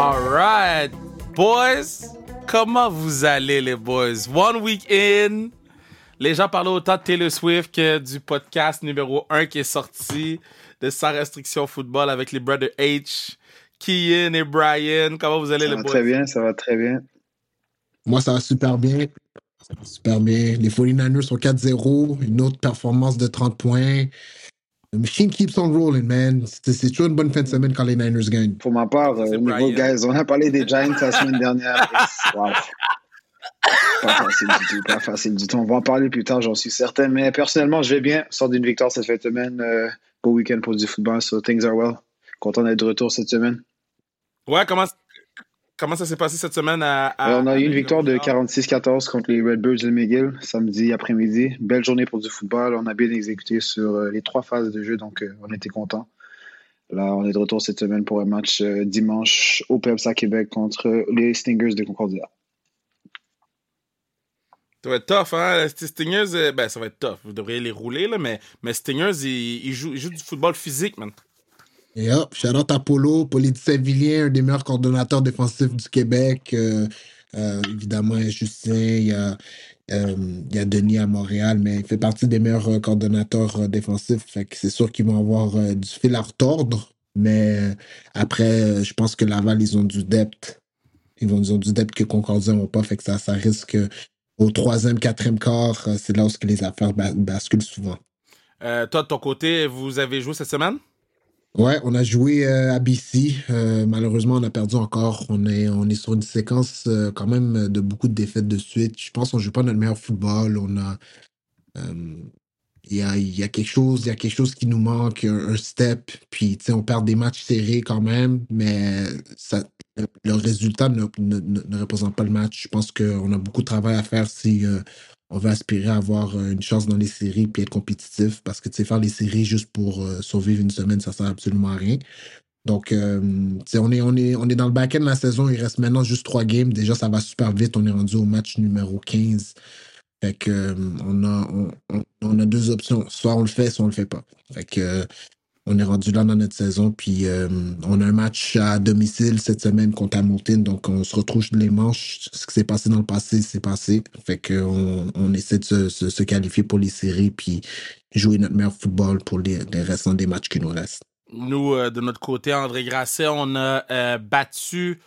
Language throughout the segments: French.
Alright, boys, comment vous allez les boys? One week in, les gens parlent autant de Taylor Swift que du podcast numéro 1 qui est sorti de Sans Restriction Football avec les Brothers H, Kian et Brian. Comment vous allez Ça les va boys? très bien, ça va très bien. Moi, ça va super bien. Ça va super bien. Les 49ers sont 4-0. Une autre performance de 30 points. The machine keeps on rolling, man. C'est toujours une bonne fin de semaine quand les Niners gagnent. Pour ma part, euh, niveau, guys, on a parlé des Giants la semaine dernière. Wow. Pas facile du tout, pas facile du tout. On va en parler plus tard, j'en suis certain. Mais personnellement, je vais bien. Sort d'une victoire cette fin de semaine. Euh, beau week-end pour du football, so things are well. Content d'être de retour cette semaine. Ouais, comment, comment ça s'est passé cette semaine à. à- on a eu une victoire de Montréal? 46-14 contre les Redbirds de McGill samedi après-midi. Belle journée pour du football. On a bien exécuté sur euh, les trois phases de jeu, donc euh, on était contents. Là, on est de retour cette semaine pour un match euh, dimanche au PEPS à Québec contre les Stingers de Concordia. Ça va être tough, hein? Les Stingers, ben, ça va être tough. Vous devriez les rouler, là, mais, mais Stingers, ils, ils jouent, ils jouent du football physique, man. Et hop, Polo, Paulie de Saint-Villiers, un des meilleurs coordonnateurs défensifs du Québec. Euh, euh, évidemment, il y a Justin, il y a, euh, il y a Denis à Montréal, mais il fait partie des meilleurs coordonnateurs défensifs. Fait que c'est sûr qu'ils vont avoir du fil à retordre. Mais après, je pense que Laval, ils ont du depth. Ils, vont, ils ont du depth que Concordia n'ont pas. Fait que ça, ça risque au troisième, quatrième quart, c'est là où les affaires ba- basculent souvent. Toi, de ton côté, vous avez joué cette semaine? Ouais, on a joué euh, à BC. Euh, malheureusement, on a perdu encore. On est, on est sur une séquence euh, quand même de beaucoup de défaites de suite. Je pense qu'on joue pas notre meilleur football. On a, il y a, y a quelque chose, il y a quelque chose qui nous manque, un, step. Puis, tu sais, on perd des matchs serrés quand même, mais ça, le résultat ne, ne, ne- ne représente pas le match. Je pense qu'on a beaucoup de travail à faire si on veut aspirer à avoir euh, une chance dans les séries puis être compétitif. Parce que, faire les séries juste pour euh, survivre une semaine, ça sert absolument à rien. Donc, euh, on est, dans le back-end de la saison. Il reste maintenant juste trois games. Déjà, ça va super vite. On est rendu au match numéro 15. Fait que, on, a, a deux options. Soit on le fait, soit on le fait pas. Fait que, on est rendu là dans notre saison. Puis, euh, on a un match à domicile cette semaine contre Hamilton. Donc, on se retrouve les manches. Ce qui s'est passé dans le passé, c'est passé. Fait que, on, essaie de se, se- se qualifier pour les séries. Puis, jouer notre meilleur football pour les, les restants des matchs qui nous restent. Nous, euh, de notre côté, André Grasset, on a euh, battu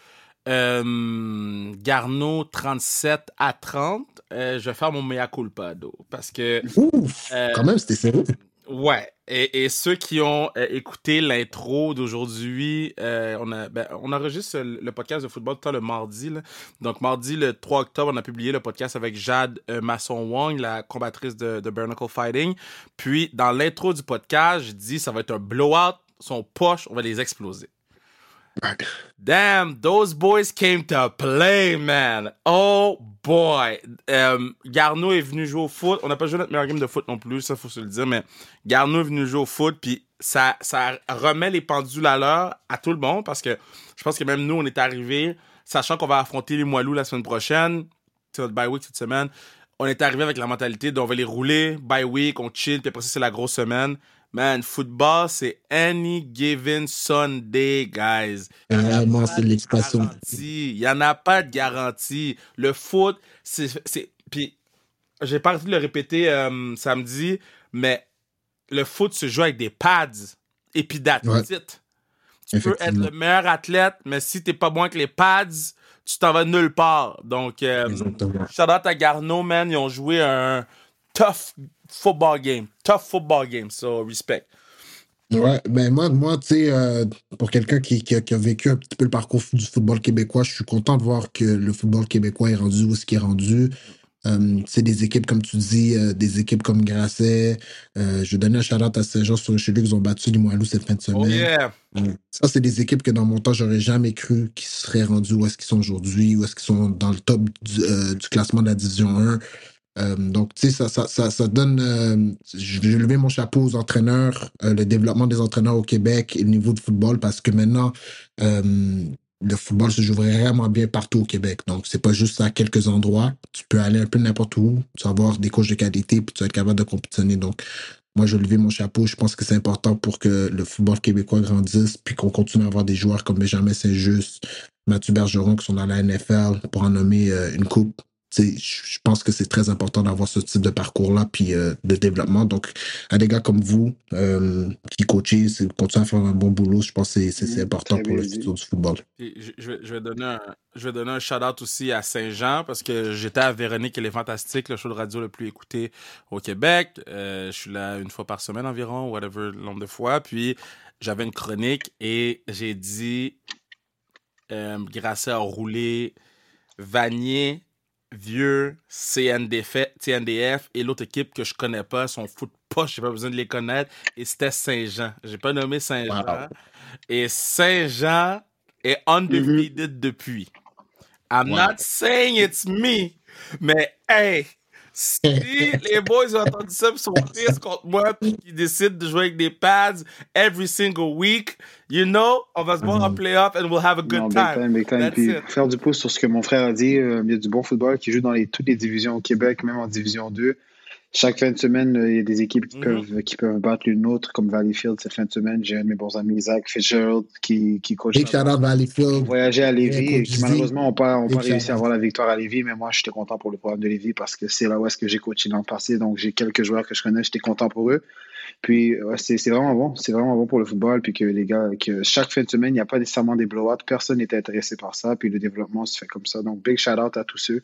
euh, Garneau 37 à 30. Euh, je vais faire mon mea culpa, do, parce que, Ouf! Quand même, c'était sérieux. Ouais, et, et ceux qui ont euh, écouté l'intro d'aujourd'hui, euh, on, ben, on enregistre le podcast de football tout le mardi. là. Donc, mardi, le 3 octobre, on a publié le podcast avec Jade euh, Masson-Wong, la combattrice de, de Fighting. Puis, dans l'intro du podcast, je dis ça va être un blowout, son poche, on va les exploser. Damn, those boys came to play, man. Oh boy. Euh, Garneau est venu jouer au foot. On n'a pas joué notre meilleur game de foot non plus, ça faut se le dire, mais Garneau est venu jouer au foot, puis ça, ça remet les pendules à l'heure à tout le monde parce que je pense que même nous, on est arrivés, sachant qu'on va affronter les Moilous la semaine prochaine, c'est notre bye week cette semaine. On est arrivé avec la mentalité d'on va les rouler, bye week, on chill, puis après ça, c'est la grosse semaine. Man, football, c'est any given Sunday, guys. Vraiment, c'est l'expression. Il n'y en a pas de garantie. Le foot, c'est. Puis, j'ai pas envie de le répéter euh, samedi, mais le foot se joue avec des pads. Et puis, Ouais. it. Tu peux être le meilleur athlète, mais si t'es pas bon avec les pads, tu t'en vas nulle part. Donc, euh, out à Garneau, man. Ils ont joué un tough football game. Tough football game. So, respect. Ouais, ben moi, moi tu sais, euh, pour quelqu'un qui, qui, a, qui a vécu un petit peu le parcours du football québécois, je suis content de voir que le football québécois est rendu où ce qui est rendu. Euh, c'est des équipes, comme tu dis, euh, des équipes comme Grasset. Euh, je vais donner un shout-out à Saint-Jean sur Richelieu qui ont battu les Moilous cette fin de Oh semaine. yeah. Euh, Ça, c'est des équipes que dans mon temps, j'aurais jamais cru qu'ils seraient rendus où est-ce qu'ils sont aujourd'hui, où est-ce qu'ils sont dans le top du, du classement de la Division 1. Euh, donc, tu sais, ça, ça, ça, donne. euh, je vais lever mon chapeau aux entraîneurs, euh, le développement des entraîneurs au Québec et le niveau de football, parce que maintenant, le football se joue vraiment bien partout au Québec. Donc, c'est pas juste à quelques endroits. Tu peux aller un peu n'importe où, tu vas avoir des coachs de qualité, puis tu vas être capable de compétitionner. Donc, moi, je levais mon chapeau. Je pense que c'est important pour que le football québécois grandisse, puis qu'on continue à avoir des joueurs comme Benjamin Saint-Just, Mathieu Bergeron, qui sont dans la NFL, pour en nommer une coupe je pense que c'est très important d'avoir ce type de parcours-là, puis euh, de développement. Donc, à des gars comme vous, euh, qui coachez, continuez à faire un bon boulot, je pense que c'est mmh, important pour le futur du football. je, vais, donner un, je vais donner un shout-out aussi à Saint-Jean, parce que j'étais à Véronique, elle est fantastique, le show de radio le plus écouté au Québec. Euh, je suis là une fois par semaine environ, whatever, le nombre de fois. Puis, j'avais une chronique et j'ai dit, Grâce à rouler Vanier vieux CNDF, et l'autre équipe que je connais pas, son foot pas, j'ai pas besoin de les connaître, et c'était Saint-Jean. J'ai pas nommé Saint-Jean. Et Saint-Jean est undefeated mm depuis. I'm not saying it's me, mais hey, si les boys ont entendu ça, ils sont tristes contre moi, puis qu'ils décident de jouer avec des pads every single week, you know, on va se voir en mm-hmm. playoff and we'll have a good time. Big time, Puis faire du pouce sur ce que mon frère a dit, euh, il y a du bon football qui joue dans les, toutes les divisions au Québec, même en division 2 chaque fin de semaine, il y a des équipes qui, mm-hmm. peuvent, qui peuvent battre l'une autre, comme Valleyfield cette fin de semaine. J'ai un de mes bons amis, Zach Fitzgerald, qui, qui coach. Big shout Valleyfield. Voyager à Lévis. Et qui, malheureusement, on pas, pas réussi à avoir la victoire à Lévis, mais moi, j'étais content pour le programme de Lévis parce que c'est là où est-ce que j'ai coaché dans le passé. Donc, j'ai quelques joueurs que je connais, j'étais content pour eux. Puis, c'est vraiment bon. C'est vraiment bon pour le football. Puis que les gars, que chaque fin de semaine, il n'y a pas nécessairement des blowouts. Personne n'était intéressé par ça. Puis le développement se fait comme ça. Donc, big shout out à tous ceux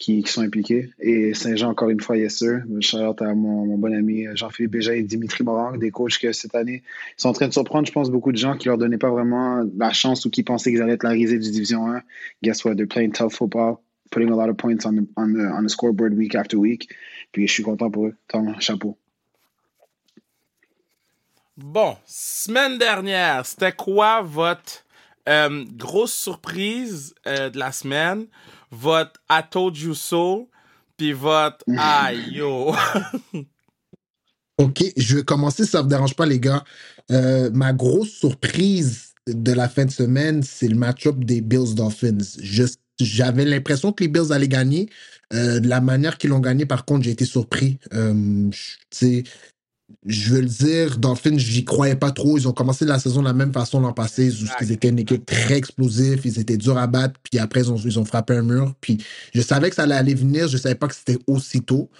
qui, sont impliqués. Et Saint-Jean, encore une fois, yes sir. Shout à mon, bon ami Jean-Philippe Béja et Dimitri Morang, des coachs que cette année sont en train de surprendre, je pense, beaucoup de gens qui leur donnaient pas vraiment la chance ou qui pensaient qu'ils allaient être la risée du Division 1. Guess what? They're playing tough football, putting a lot of points on the, on the, on the scoreboard week after week. Puis je suis content pour eux. Tom, chapeau. Bon, semaine dernière, c'était quoi votre euh, grosse surprise euh, de la semaine? votre I told you so, puis votre aïe yo. ok, je vais commencer, ça ne vous dérange pas, les gars. Euh, ma grosse surprise de la fin de semaine, c'est le match-up des Bills Dolphins. J'avais l'impression que les Bills allaient gagner. Euh, de la manière qu'ils l'ont gagné, par contre, j'ai été surpris. Euh, je veux le dire, Dolphins, j'y croyais pas trop. Ils ont commencé la saison de la même façon l'an passé. Ils étaient une équipe très explosive. Ils étaient durs à battre. Puis après, ils ont, ils ont frappé un mur. Puis je savais que ça allait aller venir. Je savais pas que c'était aussitôt.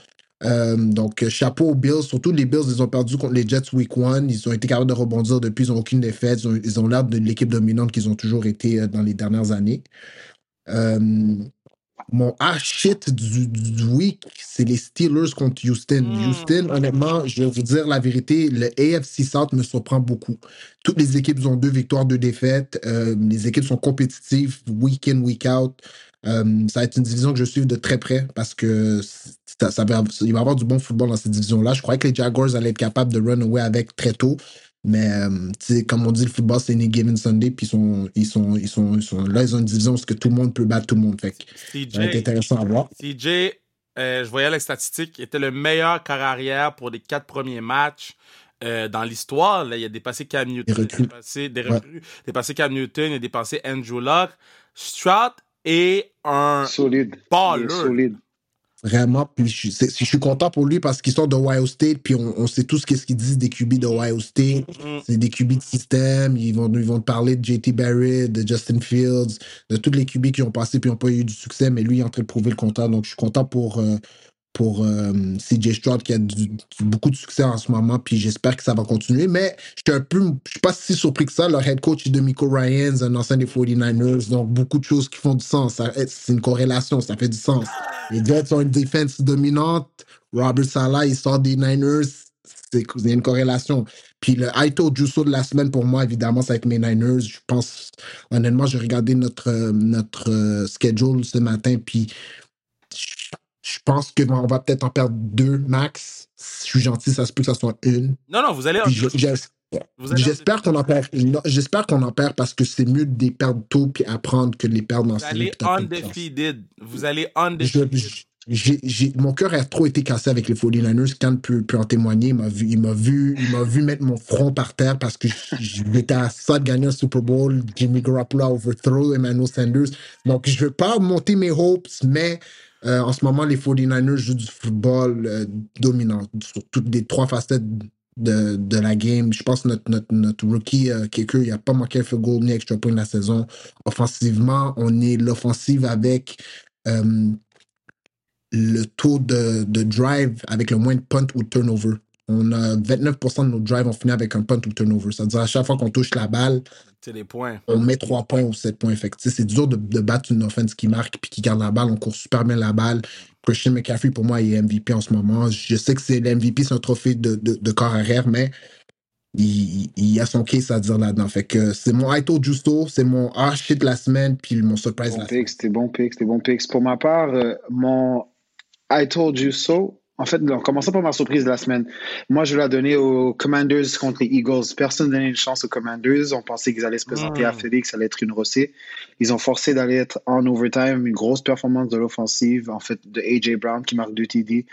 Euh, donc, chapeau aux Bills. Surtout les Bills, ils ont perdu contre les Jets week one. Ils ont été capables de rebondir depuis. Ils n'ont aucune défaite. Ils ont, l'air de l'équipe dominante qu'ils ont toujours été euh, dans les dernières années. Euh, mon shit du, du week, c'est les Steelers contre Houston. Hmm. Houston, honnêtement, je vais vous dire la vérité, le AFC South me surprend beaucoup. Toutes les équipes ont deux victoires, deux défaites. Euh, les équipes sont compétitives week in, week out. Euh, ça va être une division que je suis de très près parce que ça, va, il va y avoir du bon football dans cette division-là. Je croyais que les Jaguars allaient être capables de run away avec très tôt. Mais euh, comme on dit, le football, c'est une given Sunday, puis ils sont, ils, sont, ils, sont, ils sont là, ils ont une division où que tout le monde peut battre tout le monde. Fait que, ça va être intéressant à voir. CJ, euh, je voyais les statistiques, était le meilleur carrière arrière pour les quatre premiers matchs. Euh, dans l'histoire, il a dépassé Cam Newton, il a dépassé, des recrues, dépassé Cam Newton, il a dépassé Andrew Luck. Stroud est un solide. baller. Solide. Vraiment, puis je, je, suis content pour lui parce qu'ils sont de Ohio State, puis on, sait tous qu'est-ce qu'ils disent des QB de Ohio State. Mm. C'est des QB de système. Ils vont, ils vont parler de JT Barrett, de Justin Fields, de tous les QB qui ont passé puis n'ont pas eu du succès, mais lui il est en train de prouver le contraire. Donc je suis content pour, euh, pour euh, CJ Stroud qui a beaucoup de succès en ce moment, puis j'espère que ça va continuer. Mais je un peu, je suis pas si surpris que ça. Leur head coach est de Miko Ryans, un ancien des 49ers, donc beaucoup de choses qui font du sens. C'est une corrélation, ça fait du sens. Les Jets ont une défense dominante. Robert Salah, il sort des Niners. Il y a une corrélation. Puis le Aito Jusso de la semaine, pour moi, évidemment, c'est avec mes Niners. Je pense, honnêtement, j'ai regardé notre, notre euh, schedule ce matin, puis je pense qu'on va peut-être en perdre deux max. Si je suis gentil, ça se peut que ça soit une. Non, non, vous allez en J'espère qu'on en perd. J'espère qu'on en perd parce que c'est mieux de les perdre tôt puis apprendre que de les perdre dans Vous allez undefeated. Vous allez undefeated. mon cœur a trop été cassé avec les 49ers. Quand peut, peut en témoigner, il m'a vu, il m'a vu, il m'a vu mettre mon front par terre parce que j'étais à ça de gagner un Super Bowl. Jimmy Garoppolo overthrow Emmanuel Sanders. Donc, je veux pas monter mes hopes, mais Euh, en ce moment, les 49ers jouent du football euh, dominant sur toutes les trois facettes de, la game. Je pense que notre, notre, rookie euh, kicker, il n'a pas manqué field goal ni extra point de la saison. Offensivement, on est l'offensive avec euh, le taux de, de drive avec le moins de punt ou de turnover. On a 29% de nos drives ont fini avec un punt ou turnover. C'est-à-dire à chaque fois qu'on touche la balle, C'est les points. on met 3 points ou 7 points. Fait c'est dur de, de battre une offense qui marque puis qui garde la balle. On court super bien la balle. Christian McCaffrey, pour moi, il est MVP en ce moment. Je sais que c'est l'MVP, c'est un trophée de, de, de corps arrière, mais il, il- il a son case à dire là-dedans. Fait que c'est mon I told you so, c'est mon ah shit de la semaine, puis mon surprise Bon la semaine. c'était bon pick, c'était bon pick. Pour ma part, euh, mon I told you so. En fait, en commençant par ma surprise de la semaine, moi, je l'ai donné aux Commanders contre les Eagles. Personne n'a donné une chance aux Commanders. On pensait qu'ils allaient se présenter à Philly, que ça allait être une rossée. Ils ont forcé d'aller être en overtime. Une grosse performance de l'offensive, en fait, de A.J. Brown qui marque 2 TD,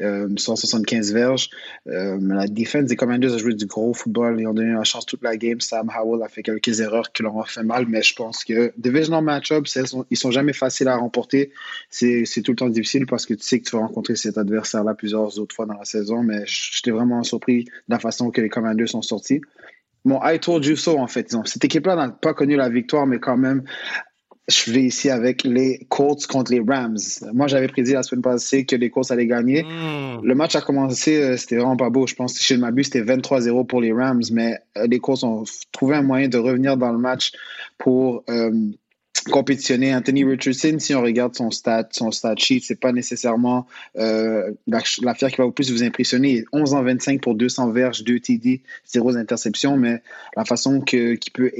euh, 175 verges. Euh, la défense des Commanders a joué du gros football. Ils ont donné la chance toute la game. Sam Howell a fait quelques erreurs qui leur ont fait mal, mais je pense que divisional matchup, ils sont jamais faciles à remporter. C'est c'est tout le temps difficile parce que tu sais que tu vas rencontrer cet adversaire-là plusieurs autres fois dans la saison, mais j'étais vraiment surpris de la façon que les Commanders sont sortis. Mon I told you so, en fait. Ont- Cette équipe-là n'a pas connu la victoire, mais quand même, je vais ici avec les Colts contre les Rams. Moi, j'avais prédit la semaine passée que les Colts allaient gagner. Mm. Le match a commencé, euh, c'était vraiment pas beau. Je pense que si je ne m'abuse, c'était 23-0 pour les Rams, mais euh, les Colts ont trouvé un moyen de revenir dans le match pour euh, compétitionner. Anthony Richardson, si on regarde son stat, son stat sheet, c'est pas nécessairement euh, la- l'affaire qui va le plus vous impressionner. 11 en 25 pour 200 verges, 2 TD, 0 interceptions, mais la façon que, qu'il peut,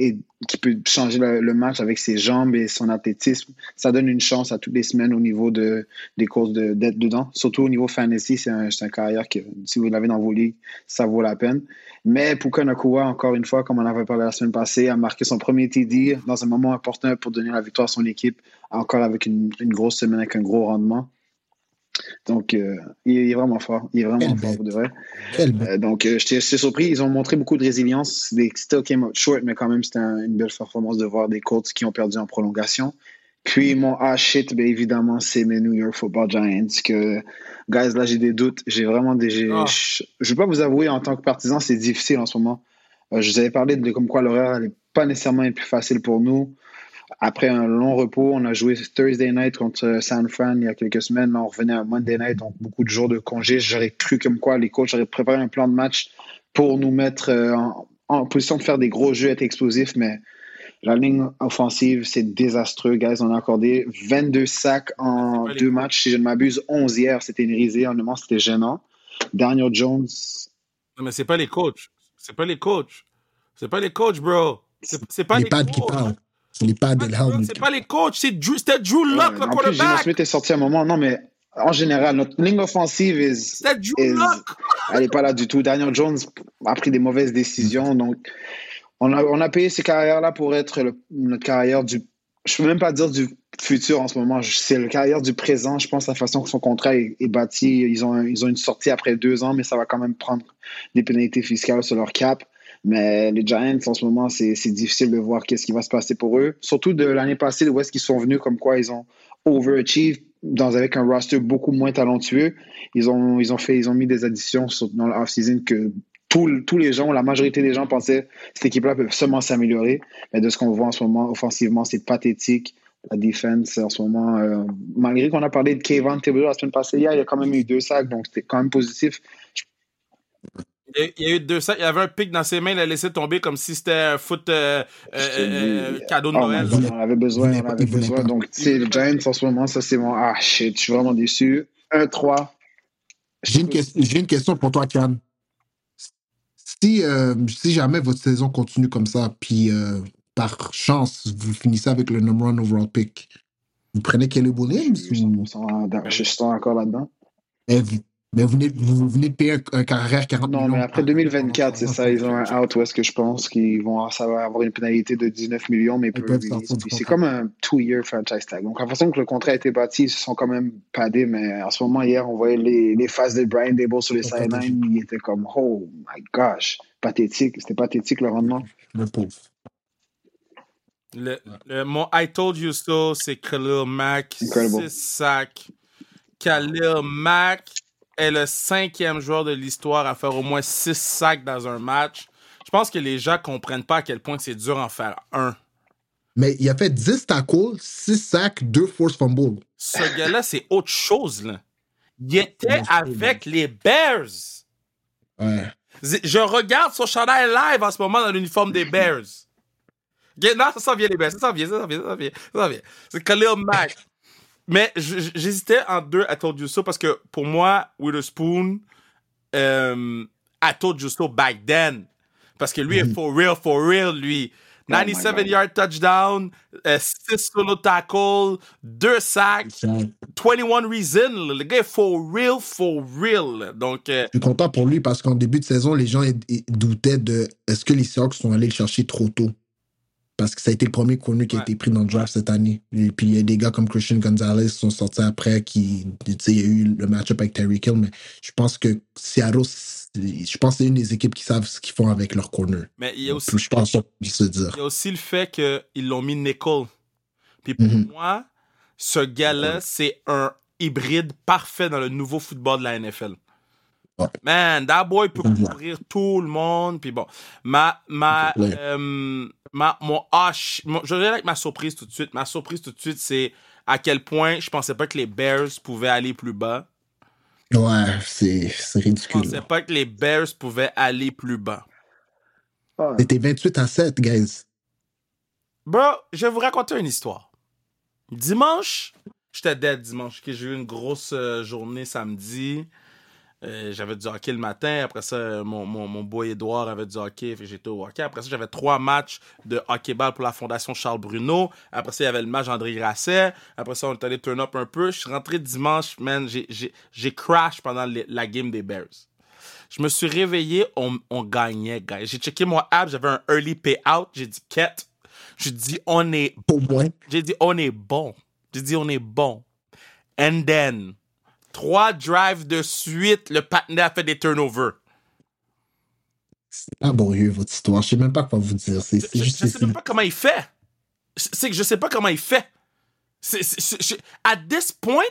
peut changer le, match avec ses jambes et son athlétisme, ça donne une chance à toutes les semaines au niveau de, des courses d'être dedans. Surtout au niveau fantasy, c'est un, c'est un carrière que, si vous l'avez dans vos ligues, ça vaut la peine. Mais Puka Nakua, encore une fois, comme on avait parlé la semaine passée, a marqué son premier TD dans un moment important pour donner la victoire à son équipe, encore avec une, une grosse semaine, avec un gros rendement. Donc, euh, il est vraiment fort. Il est vraiment Quelle fort, pour de vrai. Euh, donc, euh, j'étais j'étais surpris. Ils ont montré beaucoup de résilience. They still came out short, mais quand même, c'était un- une belle performance de voir des Colts qui ont perdu en prolongation. Puis, mon ah shit, ben, évidemment, c'est mes New York Football Giants. Que, guys, là, j'ai des doutes. J'ai vraiment des. Ah. Je ne vais pas vous avouer, en tant que partisan, c'est difficile en ce moment. Euh, je vous avais parlé de comme quoi l'horaire n'est pas nécessairement plus facile pour nous. Après un long repos, on a joué Thursday night contre euh, San Fran il y a quelques semaines. Là, on revenait à Monday night, donc beaucoup de jours de congé. J'aurais cru comme quoi les coachs auraient préparé un plan de match pour nous mettre euh, en, en position de faire des gros jeux, être explosifs, mais la ligne offensive, c'est désastreux, guys. On a accordé 22 sacs en deux matchs. Si je ne m'abuse, 11 hier. C'était une risée. Honnêtement, c'était gênant. Daniel Jones, Non, mais c'est pas les coachs. C'est pas les coachs. C'est pas les coachs, bro. C'est pas les les, pads qui coachs. parlent. C'est les pads. C'est pas les coachs, c'est Drew, c'était Drew Ouais, Luck, le en quarterback. Smith est sorti à un moment. Non, mais en général, notre ligne offensive is, C'était Drew is- Luck. elle n'est pas là du tout. Daniel Jones a pris des mauvaises décisions. Donc, on a, payé ces carrières-là pour être notre carrière du. Je peux même pas dire du futur en ce moment. C'est le carrière du présent. Je pense la façon que son contrat est, bâti. Ils ont, ils ont une sortie après deux ans, mais ça va quand même prendre des pénalités fiscales sur leur cap. Mais les Giants, en ce moment, c'est difficile de voir qu'est-ce qui va se passer pour eux. Surtout de l'année passée, où est-ce qu'ils sont venus, comme quoi ils ont overachieved dans, avec un roster beaucoup moins talentueux. Ils ont, ils ont, fait, ils ont mis des additions sur- dans le off-season que tous tous les gens, la majorité des gens pensaient que cette équipe-là peut seulement s'améliorer. Mais de ce qu'on voit en ce moment, offensivement, c'est pathétique. La défense, en ce moment, euh, malgré qu'on a parlé de Kevin Thibodeau la semaine passée, hier, il y a quand même eu deux sacs, donc c'était quand même positif. Il y a- eu deux sacs. Il y avait un pic dans ses mains, il a laissé tomber comme si c'était un foot euh, euh, cadeau de Oh Noël. God, on avait besoin, on avait besoin. pas. Donc, tu sais, les Giants, en ce moment, ça, c'est mon. Ah, shit, je suis vraiment déçu. 1-3. J'ai une, ques- j'ai une question pour toi, Kian. Si, euh, si jamais votre saison continue comme ça, puis euh, par chance, vous finissez avec le number one overall pick, vous prenez Caleb Je Williams suis ou 100% dans- je suis encore là-dedans. Mais vous, venez, vous venez de payer un, un carrière 40 Non, millions mais après par- 2024, c'est ça, ils ont un out où est-ce que je pense qu'ils vont avoir une pénalité de 19 millions, mais c'est comme un two-year franchise tag. Donc, la façon que le contrat a été bâti, ils se sont quand même padés, mais en ce moment, hier, on voyait les, les faces de Brian Dable sur les sidelines, il était comme, oh my gosh, pathétique. C'était pathétique le rendement. Le pauvre. Le, le- mon I told you so, c'est Khalil Mack. Incredible. 6 sacs. Khalil Mack est le cinquième joueur de l'histoire à faire au moins six sacs dans un match. Je pense que les gens comprennent pas à quel point c'est dur en faire un. Mais il a fait 10 tackles, 6 sacs, 2 force fumbles. Ce gars-là, c'est autre chose, là. Il était avec les Bears. Ouais. Je regarde son chandail live en ce moment dans l'uniforme des Bears. Non, ça s'en vient, les Bears. Ça s'en vient, ça s'en vient, ça s'en vient. Vient. C'est Khalil Mack. Mais j'hésitais en deux à Todd Justo parce que pour moi, Witherspoon euh, a Todd Justo back then. Parce que lui est Mhm. for real, for real, lui. Oh my 97 God. yard touchdown, 6 solo tackle, 2 sacs, 21 reason. là. Le gars est for real, for real. Donc, euh, Je suis content pour lui parce qu'en début de saison, les gens doutaient de est-ce que les Seahawks sont allés le chercher trop tôt. Parce que ça a été le premier corner qui a Ouais. été pris dans le draft cette année. Et puis il y a des gars comme Christian Gonzalez qui sont sortis après, qui, tu sais, il y a eu le match-up avec Terry Kill, mais je pense que Seattle, je pense que c'est une des équipes qui savent ce qu'ils font avec leur corner. mais il y a aussi Je pense se dire. Il y a aussi le fait qu'ils l'ont mis nickel. Puis pour Mhm. moi, ce gars-là, c'est un hybride parfait dans le nouveau football de la NFL. Ouais. Man, that boy peut Mhm. couvrir tout le monde. Puis bon, ma, ma, Ouais. euh, ma, mon H, mon- je vais aller avec ma surprise tout de suite. Ma surprise tout de suite, c'est à quel point je pensais pas que les Bears pouvaient aller plus bas. Ouais, c'est c'est Je ridicule. pensais pas que les Bears pouvaient aller plus bas. C'était 28 à 7, guys. Bro, je vais vous raconter une histoire. Dimanche, j'étais dead dimanche. ok, J'ai eu une grosse euh, journée samedi. Euh, j'avais du hockey le matin. Après ça, mon, mon, mon boy Edouard avait du hockey. J'étais au hockey. Après ça, j'avais trois matchs de hockey-ball pour la Fondation Charles Bruno. Après ça, il y avait le match André Grasset. Après ça, on est allé turn up un peu. Je suis rentré dimanche, man. J'ai- crash pendant la game des Bears. Je me suis réveillé, on, on gagnait, guys. J'ai checké mon app, j'avais un early payout. J'ai dit, quête. J'ai dit, on est moins. j'ai dit, on est bon. J'ai dit, on est bon. And then, trois drives de suite, le patinet a fait des turnovers. C'est laborieux, votre histoire. Je sais même pas quoi vous dire. C'est Je, c'est je- juste je sais même pas comment il fait. C'est que je sais pas comment il fait. C'est, at this point,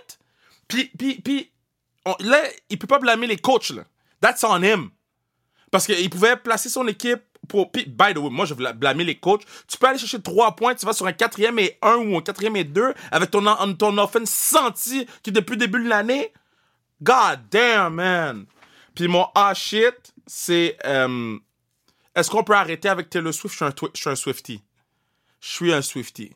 puis, puis, puis on- là, il peut pas blâmer les coachs, là. That's on him. Parce qu'il pouvait placer son équipe pour. Puis, by the way, moi, je vais blâmer les coachs. Tu peux aller chercher trois points, tu vas sur un quatrième et un ou un quatrième et deux avec ton, ton offense senti qui, depuis le début de l'année. God damn, man. Puis mon ah shit, c'est. euh, Est-ce qu'on peut arrêter avec Taylor Swift? Je suis un, twi- je suis un Swifty. Je suis un Swifty.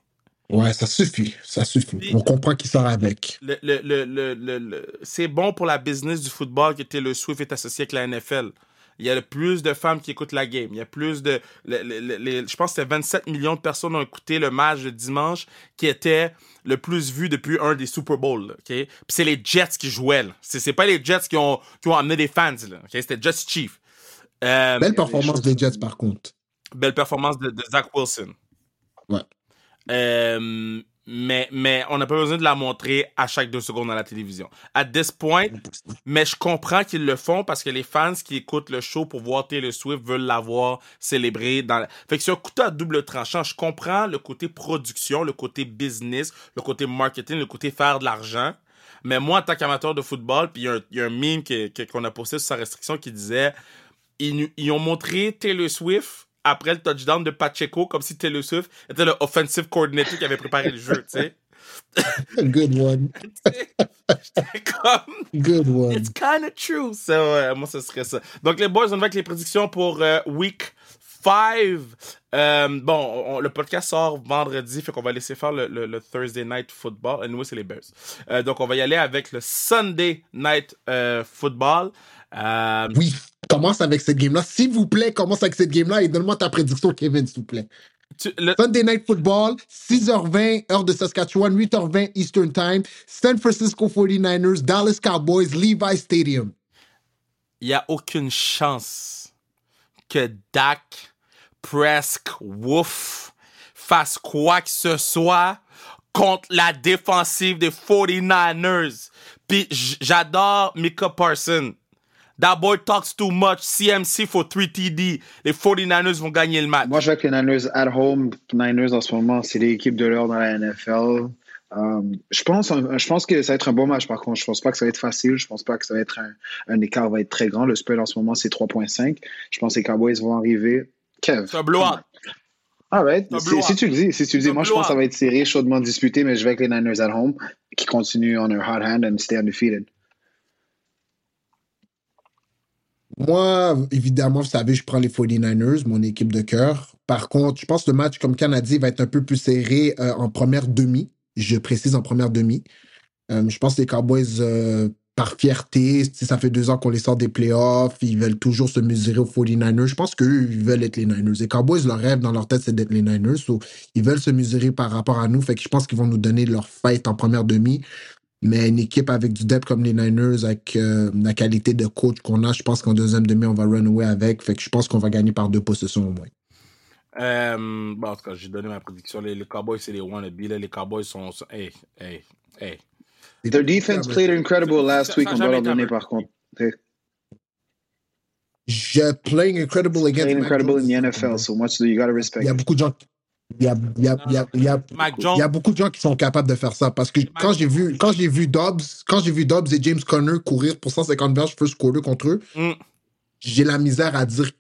Ouais, ça suffit. Ça suffit. Puis- On comprend qui sort avec. Le, le, le, le, le- le- c'est bon pour la business du football que Taylor Swift est associé avec la NFL. Il y a le plus de femmes qui écoutent la game. Il y a plus de. le- le- le- les- je pense que c'était 27 millions de personnes ont écouté le match de dimanche qui était le plus vu depuis un des Super Bowls. Puis c'est les Jets qui jouaient. C'est, c'est pas les Jets qui ont, qui ont amené des fans. Là? C'était Jets Chief. Euh, Belle performance des Jets, par contre. belle performance de, de Zach Wilson. Ouais. Euh, mais, mais on n'a pas besoin de la montrer à chaque deux secondes dans la télévision. At this point, mais je comprends qu'ils le font parce que les fans qui écoutent le show pour voir Taylor Swift veulent l'avoir célébré. Dans la... Fait que c'est un couteau à double tranchant. Je comprends le côté production, le côté business, le côté marketing, le côté faire de l'argent. Mais moi, en tant qu'amateur de football, puis il y, y a un meme qu'on a posté sur sa restriction qui disait ils, ils ont montré Taylor Swift après le touchdown de Pacheco comme si Taylor Swift était le offensive coordinator qui avait préparé le jeu, tu sais. Good one. J'étais comme Good one. It's kind of true. So, euh, moi, ce serait ça. Donc, les boys, on va avec les prédictions pour euh, week 5. Euh, bon, on- le podcast sort vendredi, fait qu'on va laisser faire le, le- le Thursday Night Football. Et nous, c'est les Bears. Euh, donc, on va y aller avec le Sunday Night euh, Football. Oui, commence avec cette game-là. S'il vous plaît, commence avec cette game-là et donne-moi ta prédiction, Kevin, s'il vous plaît. tu- le- Sunday Night Football, 6h20, heure de Saskatchewan, 8h20 Eastern Time, San Francisco 49ers, Dallas Cowboys, Levi Stadium. il n'y a aucune chance que Dak, presque, Wolf, fasse quoi que ce soit contre la défensive des 49ers. Puis j'adore Micah Parson. That boy talks too much. CMC for 3 TD. Les 49ers vont gagner le match. Moi, je vois que les Niners at home, Niners en ce moment, c'est l'équipe de l'heure dans la NFL. Euh, je, pense, je pense que ça va être un bon match, par contre. Je pense pas que ça va être facile. Je pense pas que ça va être un, un écart va être très grand. Le spread en ce moment, c'est 3.5. Je pense que les Cowboys vont arriver. Kev. C'est un blowout. Ah right. Si, si, tu le dis, si tu le dis, moi je pense que ça va être serré, chaudement disputé, mais je vais avec les Niners at home qui continuent on their hot hand and stay undefeated. Moi, évidemment, vous savez, je prends les 49ers, mon équipe de cœur. Par contre, je pense que le match, comme Canadien, va être un peu plus serré euh, en première demi. Je précise en première demi. Euh, je pense que les Cowboys, euh, par fierté, ça fait deux ans qu'on les sort des playoffs, ils veulent toujours se mesurer aux 49ers. Je pense qu'eux, ils veulent être les Niners. Les Cowboys, leur rêve dans leur tête, c'est d'être les Niners. ils veulent se mesurer par rapport à nous. Fait que je pense qu'ils vont nous donner leur fight en première demi. Mais une équipe avec du depth comme les Niners, avec euh, la qualité de coach qu'on a, je pense qu'en deuxième demi, on va run away avec. Fait que je pense qu'on va gagner par deux possessions au moins. Euh, bon, en tout cas, j'ai donné ma prédiction. Les, Cowboys, c'est les wannabe. Les Cowboys sont. Hey, hey, hey. Their defense played incredible last week, on doit leur donner par contre. Je playing incredible against playing incredible in the NFL, so much that you gotta respect. Il y a beaucoup de gens il y a, il y, a, il y, a, il y, a, il y a beaucoup de gens qui sont capables de faire ça parce que quand j'ai vu quand j'ai vu Dobbs quand j'ai vu Dobbs et James Conner courir pour 150 verges first quarter contre eux mm. j'ai la misère à dire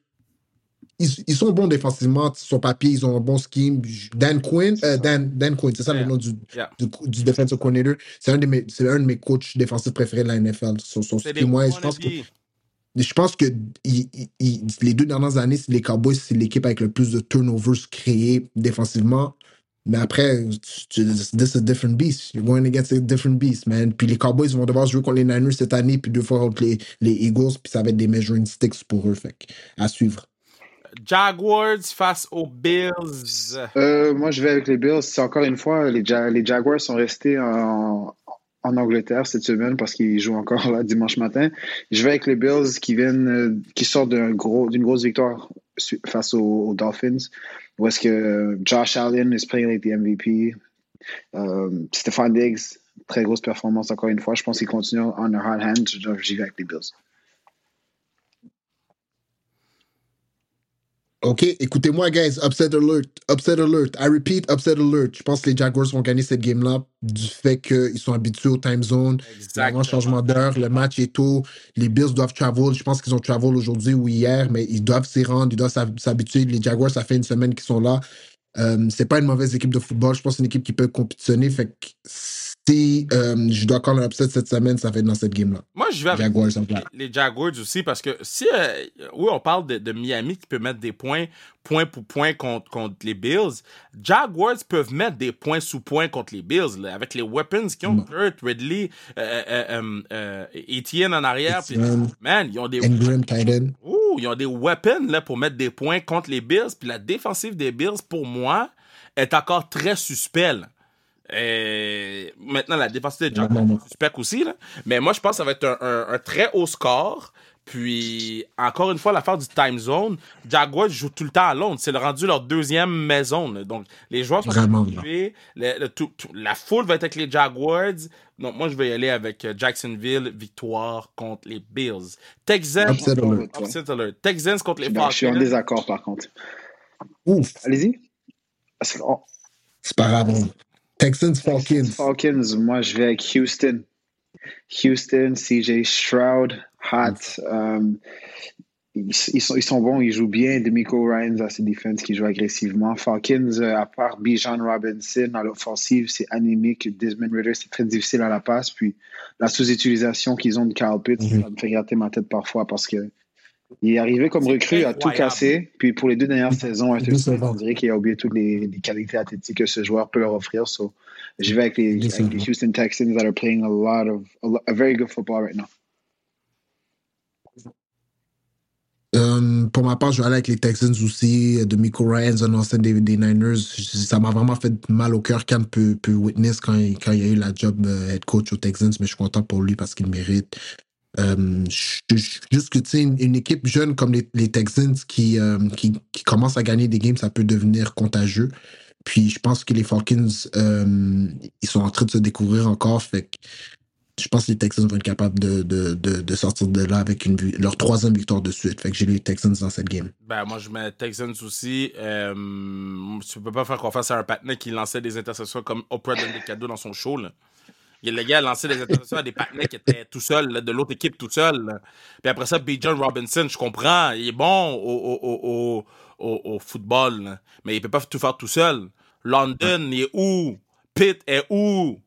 ils, ils, sont bons défensivement sur papier ils ont un bon scheme Dan Quinn euh, Dan, Dan Quinn c'est ça yeah. le nom du, yeah. du, du, defensive coordinator c'est un de mes c'est un de mes coachs défensifs préférés de la NFL scheme moi je pense que je pense que il, il, les deux dernières années, les Cowboys, c'est l'équipe avec le plus de turnovers créés défensivement. Mais après, this is a different beast. You're going against a different beast, man. Puis les Cowboys vont devoir jouer contre les Niners cette année, puis deux fois contre les, les Eagles, puis ça va être des measuring sticks pour eux. Fait à suivre. Jaguars face aux Bills. Euh, moi, je vais avec les Bills. C'est encore une fois, les, les Jaguars sont restés en, en Angleterre cette semaine parce qu'ils jouent encore là dimanche matin. Je vais avec les Bills qui viennent, euh, qui sortent d'une gros, grosse victoire face aux, Dolphins, où est-ce que Josh Allen is playing like the MVP. Euh, Diggs, très grosse performance encore une fois. Je pense qu'il continue on hot hand. J'y vais avec les Bills. OK, écoutez-moi, guys. Upset alert. Upset alert. I repeat, upset alert. Je pense que les Jaguars vont gagner cette game-là du fait qu'ils sont habitués au time zone. Exactement. changement d'heure. Le match est tôt. Les Bills doivent travel. Je pense qu'ils ont travel aujourd'hui ou hier, mais ils doivent s'y rendre. Ils doivent s'habituer. Les Jaguars, ça fait une semaine qu'ils sont là. Euh, c'est pas une mauvaise équipe de football. Je pense que c'est une équipe qui peut compétitionner. Fait que si euh, je dois encore un upset cette semaine, ça va être dans cette game-là. Moi, je vais avec Jaguars, les, Jaguars aussi parce que si, euh, oui, on parle de, Miami qui peut mettre des points point pour point contre, contre les Bills, Jaguars peuvent mettre des points sous point contre les Bills avec les weapons qu'ils ont. Kurt, Ridley, euh, Etienne en arrière. man, ils ont des. Ouh, ils ont des weapons là, pour mettre des points contre les Bills. Puis la défensive des Bills, pour moi, est encore très suspect. Et maintenant, la défense de suspect aussi. Là. Mais moi, je pense que ça va être un, un, très haut score. Puis, encore une fois, l'affaire du time zone, Jaguars joue tout le temps à Londres. C'est rendu leur deuxième maison. Donc, les joueurs sont Vraiment, la foule va être avec les Jaguars. Donc, moi, je vais y aller avec euh, Jacksonville, victoire contre les Bills. Texans, Texans contre les Falcons. Je suis en désaccord, par contre. Ouf. Allez-y. C'est pas grave. Texans, Falcons. Falcons, moi je vais avec Houston. Houston, CJ Stroud, Hot. Um, ils, sont, ils, sont, bons, ils jouent bien. Demico Ryans à ses défenses qui joue agressivement. Falcons, euh, à part Bijan Robinson à l'offensive, c'est anémique. Desmond Ritter, c'est très difficile à la passe. Puis la sous-utilisation qu'ils ont de Kyle Pitts, mhm. ça me fait gratter ma tête parfois parce que il est arrivé comme recrue à tout casser. Puis pour les deux dernières saisons, on dirait qu'il a oublié toutes les, qualités athlétiques que ce joueur peut leur offrir. So, je vais avec les, Houston Texans that are playing a lot of a, very good football right now. Euh, pour ma part, je vais aller avec les Texans aussi, de Miko Ryans, un ancien des, Niners. Ça m'a vraiment fait mal au cœur quand peut, peut witness quand, quand il a eu la job euh, head coach aux Texans, mais je suis content pour lui parce qu'il mérite. Euh, juste que, tu sais, une, équipe jeune comme les, Texans qui, euh, qui, commence à gagner des games, ça peut devenir contagieux. Puis je pense que les Falcons, euh, ils sont en train de se découvrir encore. Fait je pense que les Texans vont être capables de, de, de, sortir de là avec une, leur troisième victoire de suite. Fait que j'ai les Texans dans cette game. Ben, moi, je mets Texans aussi. Euh, tu peux pas faire confiance à un patinet qui lançait des interceptions comme Oprah donne des cadeaux dans son show. Là. Il- Le gars a lancé des interceptions à des patinets qui étaient tout seuls, de l'autre équipe tout seul. Puis après ça, B. John Robinson, je comprends, il est bon au, au, au, au, football, là. mais il peut pas tout faire tout seul. London, il est où? Pitt est où?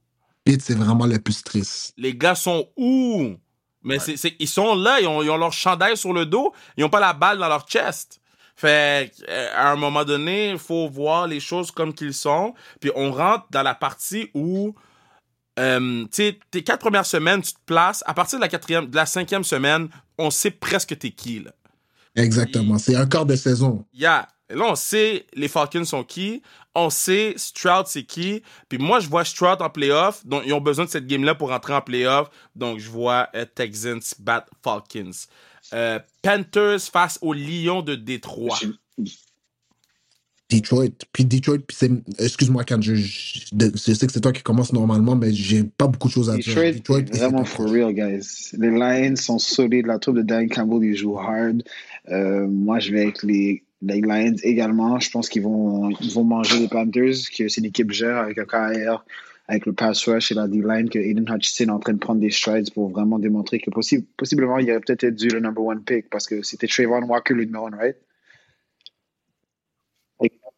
Pitt, c'est vraiment le plus triste. Les gars sont où? Mais c'est, c'est- ils sont là, ils ont, ils ont leur chandail sur le dos, ils ont pas la balle dans leur chest. Fait euh, à un moment donné, il faut voir les choses comme qu'ils sont. Puis on rentre dans la partie où, euh, tu sais, tes quatre premières semaines, tu te places. À partir de la quatrième, de la cinquième semaine, on sait presque t'es qui, là. Exactement. C'est un quart de saison. Yeah. Et là, on sait les Falcons sont qui. On sait Stroud c'est qui. Puis moi, je vois Stroud en playoff. Donc, ils ont besoin de cette game-là pour rentrer en playoff. Donc, je vois euh, Texans bat Falcons. Euh, Panthers face aux Lions de Détroit. Detroit. Puis Detroit, puis c'est. Excuse-moi, quand je, je, je sais que c'est toi qui commence normalement, mais j'ai pas beaucoup de choses à Detroit, dire. Detroit, est vraiment for real, guys. Les Lions sont solides. La troupe de Dan Campbell, ils jouent hard. Euh, moi, je vais avec les, les Lions également. Je pense qu'ils vont, ils vont manger les Panthers, que c'est une équipe gère avec un KR, avec le pass rush et la D-line, que Aiden Hutchinson est en train de prendre des strides pour vraiment démontrer que possi possiblement, il aurait peut-être dû le number one pick parce que c'était Trayvon Walker le numéro one, right?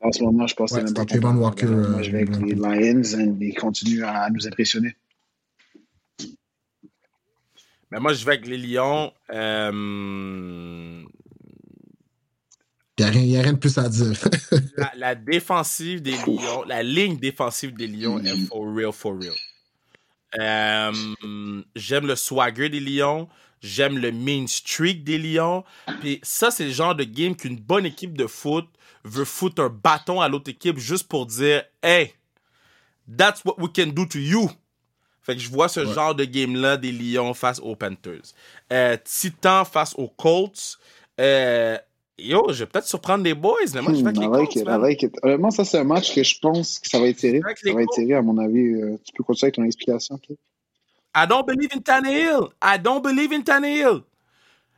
En ce moment, je pense que Ouais, c'est Trayvon comparable. Walker, Moi, je vais avec euh, les Lions et ils continuent à nous impressionner. Mais moi, je vais avec les Lions. Euh, Il n'y a, rien- y a rien de plus à dire. la, la défensive des Lions, la ligne défensive des Lions est for real, for real. Euh, j'aime le swagger des Lions. J'aime le mean streak des Lions. Puis ça, c'est le genre de game qu'une bonne équipe de foot veut foutre un bâton à l'autre équipe juste pour dire Hey, that's what we can do to you. Fait que je vois ce genre de game-là des Lions face aux Panthers. Euh, Titan face aux Colts. Euh, yo, je vais peut-être surprendre les boys, je vais avec Hmm, les Colts. Honnêtement, ça, c'est un match que je pense que ça va être serré. Ça va être serré, à mon avis. Euh, tu peux continuer avec ton explication, ok? I don't believe in Tannehill. I don't believe in Tannehill.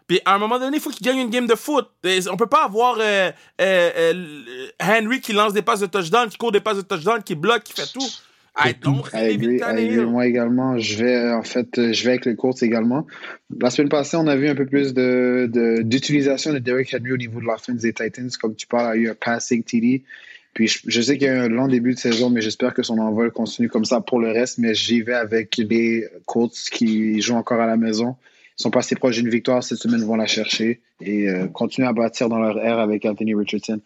Puis à un moment donné, il faut qu'il gagne une game de foot. On peut pas avoir euh, euh, euh, Henry qui lance des passes de touchdown, qui court des passes de touchdown, qui bloque, qui fait tout. I don't believe in. Tannehill. Moi également, je vais, en fait, je vais avec les Colts également. La semaine passée, on a vu un peu plus de, de- d'utilisation de Derrick Henry au niveau de l'offense des Titans. Comme tu parles, il y a eu un passing TD. Puis je, sais qu'il y a un long début de saison, mais j'espère que son envol continue comme ça pour le reste. Mais j'y vais avec les Colts qui jouent encore à la maison. Ils sont pas assez proches d'une victoire cette semaine, vont la chercher et euh, continuer à bâtir dans leur air avec Anthony Richardson.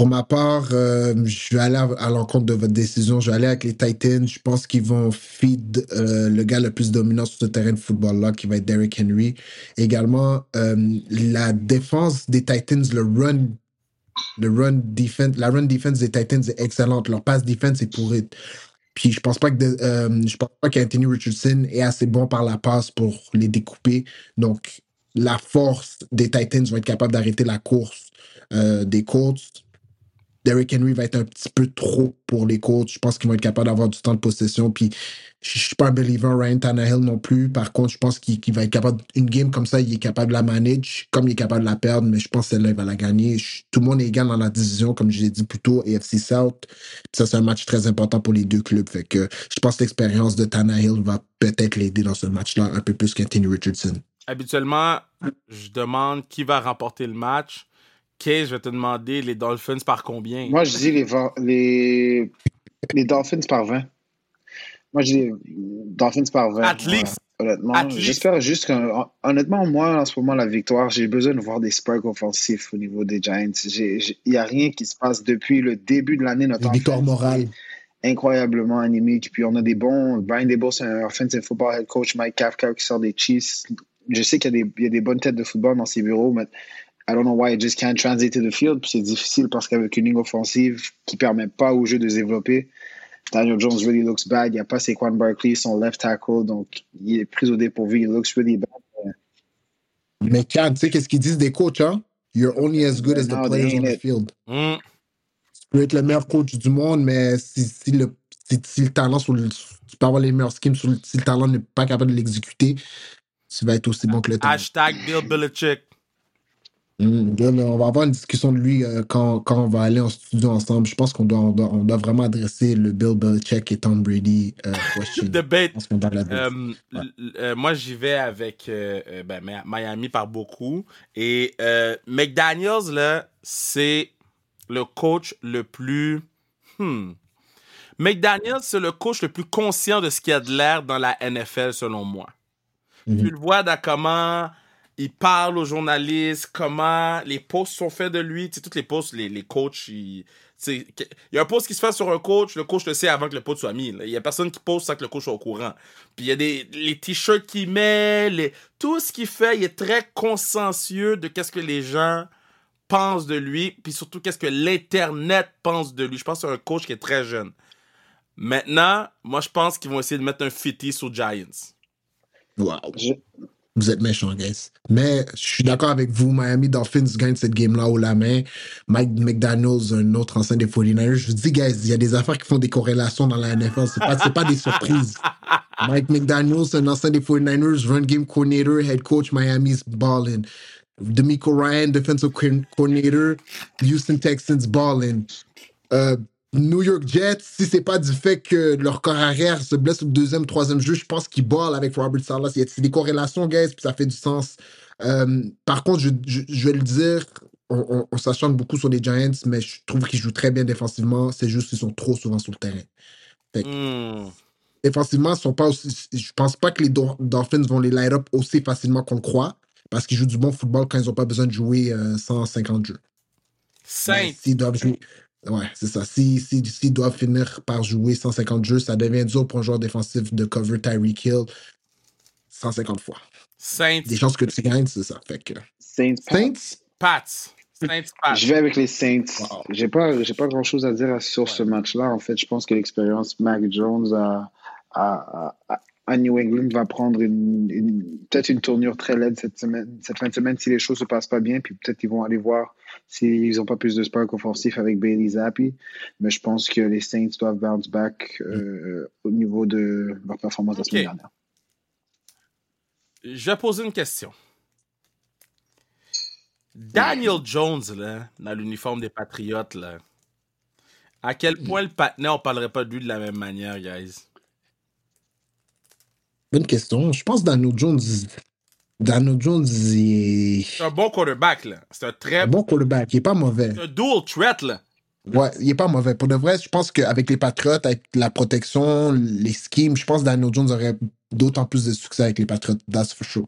Pour ma part, euh, je vais aller à, l'encontre de votre décision. Je vais aller avec les Titans. Je pense qu'ils vont feed euh, le gars le plus dominant sur ce terrain de football-là, qui va être Derrick Henry. Également, euh, la défense des Titans, le run, le run defense, la run defense des Titans est excellente. Leur pass defense est pourrie. Puis je pense pas que je pense pas qu'Anthony Richardson est assez bon par la passe pour les découper. Donc la force des Titans va être capable d'arrêter la course des Colts. Derrick Henry va être un petit peu trop pour les Colts. Je pense qu'ils vont être capables d'avoir du temps de possession. Puis je je suis pas un believer Ryan Tannehill non plus. Par contre, je pense qu'il va être capable une game comme ça, il est capable de la manage, comme il est capable de la perdre. Mais je pense que celle-là, il va la gagner. Tout le monde est égal dans la division, comme je l'ai dit plus tôt, AFC South. Ça, c'est un match très important pour les deux clubs. Fait que je pense que l'expérience de Tannehill va peut-être l'aider dans ce match-là un peu plus qu'Anthony Richardson. Habituellement, je demande qui va remporter le match. Kay, je vais te demander les Dolphins par combien? Moi, je dis les, les, les Dolphins par 20. Moi, je dis les Dolphins par 20. At Ouais, least. honnêtement, At least. j'espère juste que, honnêtement, moi, en ce moment, la victoire, j'ai besoin de voir des sparks offensifs au niveau des Giants. Il n'y a rien qui se passe depuis le début de l'année. Notre Une victoire morale. incroyablement anémique. Puis on a des bons. Brian Dable, c'est un offensive football head coach. Mike Kafka qui sort des Chiefs. Je sais qu'il y, a des- il y a des bonnes têtes de football dans ses bureaux, mais I don't know why it just can't translate to the field. Puis c'est difficile parce qu'avec une ligne offensive qui permet pas au jeu de se développer, Daniel Jones really looks bad. Il n'y a pas Saquon Barkley, son left tackle, donc il est pris au dépourvu. Il looks really bad. Mais Can, tu sais qu'est-ce qu'ils disent des coachs, hein? You're only as good as the players on the it. field. Hmm. Tu peux être le meilleur coach du monde, mais si, si, le, si, si le talent sur le, tu peux avoir les meilleurs schemes, sur le- si le talent n'est pas capable de l'exécuter, tu vas être aussi bon que le talent. Hashtag Bill Belichick. Mm, on va avoir une discussion de lui euh, quand, quand on va aller en studio ensemble. Je pense qu'on doit, on doit, on doit vraiment adresser le Bill Belichick et Tom Brady euh, question. Debate. Euh, l- euh, moi, j'y vais avec euh, ben, Mi- Miami par beaucoup. Et McDaniels, là, c'est le coach le plus. Hmm. McDaniels, c'est le coach le plus conscient de ce qu'il y a de l'air dans la NFL, selon moi. Tu le vois dans comment il parle aux journalistes, comment les posts sont faits de lui. Tu sais, toutes les posts, les, les coachs, ils- il y a un post qui se fait sur un coach, le coach le sait avant que le post soit mis. là. Il y a personne qui poste sans que le coach soit au courant. Puis il y a des les t-shirts qu'il met, les, tout ce qu'il fait, il est très consciencieux de qu'est-ce que les gens pensent de lui, puis surtout qu'est-ce que l'internet pense de lui. Je pense que c'est un coach qui est très jeune. Maintenant, moi je pense qu'ils vont essayer de mettre un fitty sur Giants. Wow. Je- Vous êtes méchants, guys. Mais je suis d'accord avec vous. Miami Dolphins gagne cette game-là au la main. Mike McDaniels, un autre ancien des 49ers. Je vous dis, guys, il y a des affaires qui font des corrélations dans la NFL. C'est pas, pas des surprises. Mike McDaniels, un ancien des 49ers, run game coordinator, head coach, Miami's ballin'. D'Amico Ryan, defensive co- coordinator, Houston Texans ballin'. Euh, New York Jets, si c'est pas du fait que leur corps arrière se blesse au deuxième, troisième jeu, je pense qu'ils ballent avec Robert a- C'est des corrélations, guys, puis ça fait du sens. Euh, par contre, je, je- je vais le dire, on, on, on s'acharne beaucoup sur les Giants, mais je trouve qu'ils jouent très bien défensivement. C'est juste qu'ils sont trop souvent sur le terrain. Hmm. Défensivement, ils sont pas aussi, je pense pas que les Dol- Dolphins vont les light up aussi facilement qu'on le croit, parce qu'ils jouent du bon football quand ils n'ont pas besoin de jouer euh, 150 jeux. Mais Saints. S'ils doivent jouer. Ouais, c'est ça. Si- si- S'ils doivent finir par jouer 150 jeux, ça devient dur pour un joueur défensif de cover Tyreek Hill 150 fois. Saints. Des chances que tu gagnes, c'est ça. Fait que. Saints. Saints? Pats. Saints Pats. Je vais avec les Saints. Wow. J'ai pas, j'ai pas grand chose à dire sur ce match-là. En fait, je pense que l'expérience Mac Jones à, à New England va prendre une, une- peut-être une tournure très laide cette semaine, cette fin de semaine si les choses se passent pas bien. Puis peut-être qu'ils vont aller voir s'ils n'ont pas plus de spark offensif avec Bailey Zappi. Mais je pense que les Saints doivent bounce back euh, au niveau de leur performance la semaine dernière. Je vais poser une question. Daniel Jones, là, dans l'uniforme des Patriotes, là, à quel point le patinet, on parlerait pas de lui de la même manière, guys? Bonne question. Je pense que Daniel Jones. Daniel Jones il est C'est un bon quarterback, là. C'est un très un bon quarterback. Il est pas mauvais. c'est un dual threat, là. Ouais, il est pas mauvais. Pour de vrai, je pense qu'avec les Patriotes, avec la protection, les schemes, je pense que Daniel Jones aurait d'autant plus de succès avec les Patriotes. That's for sure.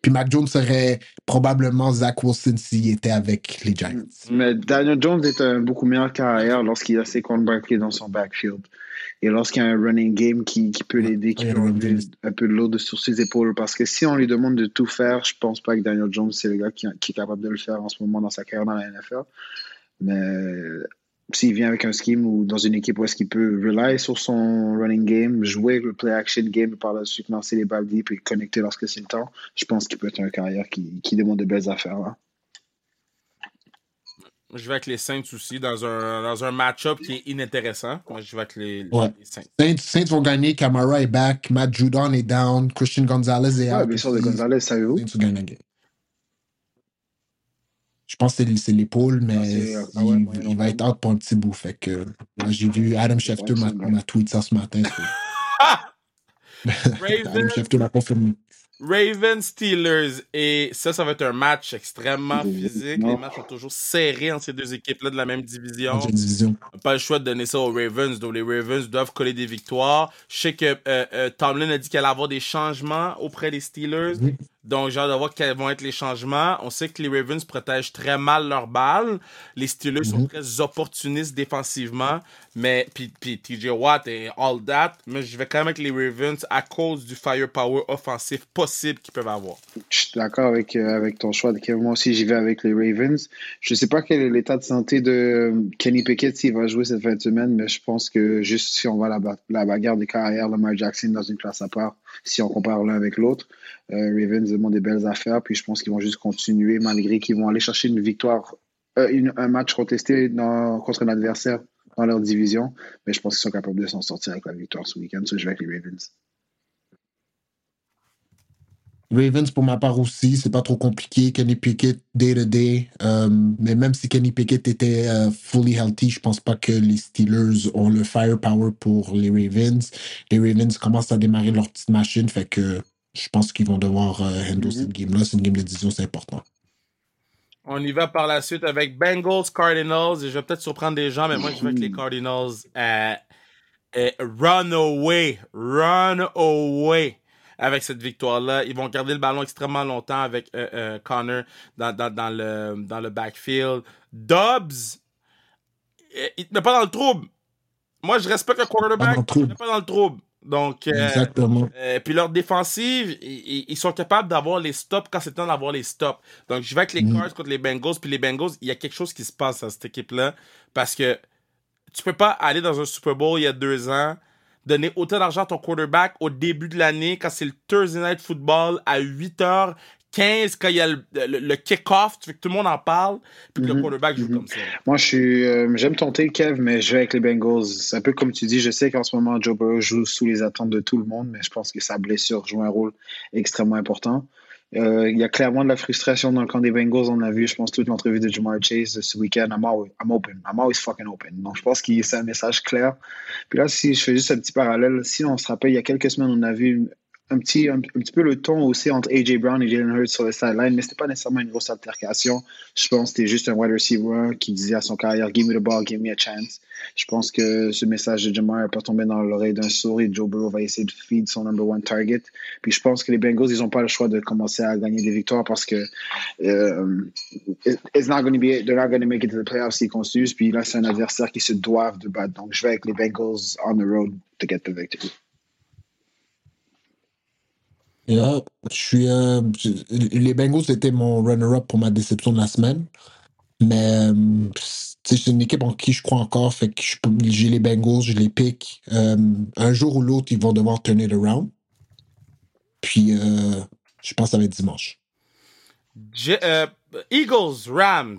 Puis Mac Jones serait probablement Zach Wilson s'il était avec les Giants. Mais Daniel Jones est un beaucoup meilleur carrière lorsqu'il a ses cornerbacks dans son backfield. Et lorsqu'il y a un running game qui, qui peut l'aider, qui peut enlever un peu de lourd sur ses épaules. Parce que si on lui demande de tout faire, je pense pas que Daniel Jones, c'est le gars qui, qui est capable de le faire en ce moment dans sa carrière dans la NFL. Mais s'il vient avec un scheme ou dans une équipe où est-ce qu'il peut rely sur son running game, jouer le play action game par la suite lancer les balles deep et connecter lorsque c'est le temps, je pense qu'il peut être un carrière qui, qui demande de belles affaires là. Je vais avec les Saints aussi, dans un, dans un match-up qui est inintéressant. Moi, je vais avec les, Ouais. les Saints. Saints, Saints vont gagner. Camara est back. Matt Judon est down. Christian Gonzalez est Ouais, out. bien sûr, de. Gonzalez, savez-vous? Saints vont gagner la game. Je pense que c'est- c'est l'épaule, mais Ah, il, ah ouais, ouais, il va être out pour un petit bout. Fait que moi, j'ai vu Adam Schefter m'a tweet ça ce matin. Adam Schefter l'a confirmé. Ravens Steelers. Et ça, ça va être un match extrêmement physique. Les matchs sont toujours serrés entre ces deux équipes-là de la même division. Pas le choix de donner ça aux Ravens. Donc, les Ravens doivent coller des victoires. Je sais que euh, euh, Tomlin a dit qu'elle allait avoir des changements auprès des Steelers. Oui. Donc, j'ai hâte de voir quels vont être les changements. On sait que les Ravens protègent très mal leurs balles. Les Steelers sont Mhm. très opportunistes défensivement. Mais, puis, puis TJ Watt et all that. Mais je vais quand même avec les Ravens à cause du firepower offensif possible qu'ils peuvent avoir. Je suis d'accord avec, euh, avec ton choix. Moi aussi, j'y vais avec les Ravens. Je ne sais pas quel est l'état de santé de euh, Kenny Pickett s'il va jouer cette fin de semaine, mais je pense que juste si on à la, ba- la bagarre des carrières, Lamar Jackson dans une classe à part, si on compare l'un avec l'autre, euh, Ravens demandent des belles affaires, puis je pense qu'ils vont juste continuer malgré qu'ils vont aller chercher une victoire, euh, un match contesté contre un adversaire dans leur division, mais je pense qu'ils sont capables de s'en sortir avec la victoire ce week-end. So, je vais avec les Ravens. Ravens, pour ma part aussi, c'est pas trop compliqué. Kenny Pickett, day to day. Euh, mais même si Kenny Pickett était euh, fully healthy, je pense pas que les Steelers ont le firepower pour les Ravens. Les Ravens commencent à démarrer leur petite machine, fait que je pense qu'ils vont devoir euh, handle Mhm. cette game-là. C'est une game de division, c'est important. On y va par la suite avec Bengals, Cardinals. Et je vais peut-être surprendre des gens, mais moi, je vais avec les Cardinals. Euh, run away. Run away. Avec cette victoire-là. Ils vont garder le ballon extrêmement longtemps avec euh, euh, Connor dans, dans, dans, le, dans le backfield. Dobbs, euh, il n'est pas dans le trouble. Moi, je respecte le quarterback. Il n'est pas dans le trouble. Donc, euh, Exactement. euh, puis leur défensive, ils sont capables d'avoir les stops quand c'est temps d'avoir les stops. Donc, je vais avec les Mm. Cards contre les Bengals. Puis les Bengals, il y a quelque chose qui se passe à cette équipe-là. Parce que tu peux pas aller dans un Super Bowl il y a deux ans, donner autant d'argent à ton quarterback au début de l'année, quand c'est le Thursday Night Football à 8h15, quand il y a le, le- le kick-off, tu veux que tout le monde en parle, puis que le Mhm, quarterback joue mhm. comme ça. Moi, je suis, euh, j'aime tenter Kev, mais je vais avec les Bengals. C'est un peu comme tu dis. Je sais qu'en ce moment, Joe Burrow joue sous les attentes de tout le monde, mais je pense que sa blessure joue un rôle extrêmement important. Euh, il y a clairement de la frustration dans le camp des Bengals. On a vu, je pense, toute l'entrevue de Jamar Chase ce week-end. I'm, always- I'm open. I'm always fucking open. Donc, je pense que c'est un message clair. Puis là, si je fais juste un petit parallèle, si on se rappelle, il y a quelques semaines, on a vu un petit, un, petit peu le ton aussi entre A.J. Brown et Jalen Hurts sur le sideline, mais c'était pas nécessairement une grosse altercation. Je pense que c'était juste un wide receiver qui disait à son carrière Give me the ball, give me a chance. Je pense que ce message de Jamar n'est pas tombé dans l'oreille d'un sourd et Joe Burrow va essayer de feed son number one target. Puis je pense que les Bengals, ils n'ont pas le choix de commencer à gagner des victoires parce que euh, it- it's not to be, they're not going to make it to the playoffs s'ils continuent. Puis là, c'est un adversaire qui se doivent de battre. Donc je vais avec les Bengals on the road to get the victory. Je suis, les Bengals étaient mon runner-up pour ma déception de la semaine. Mais euh, c'est une équipe en qui je crois encore. Fait que j'ai les Bengals, je les pick. Euh, un jour ou l'autre, ils vont devoir turn it around. Puis, euh, je pense que ça va être dimanche. Eagles, Rams.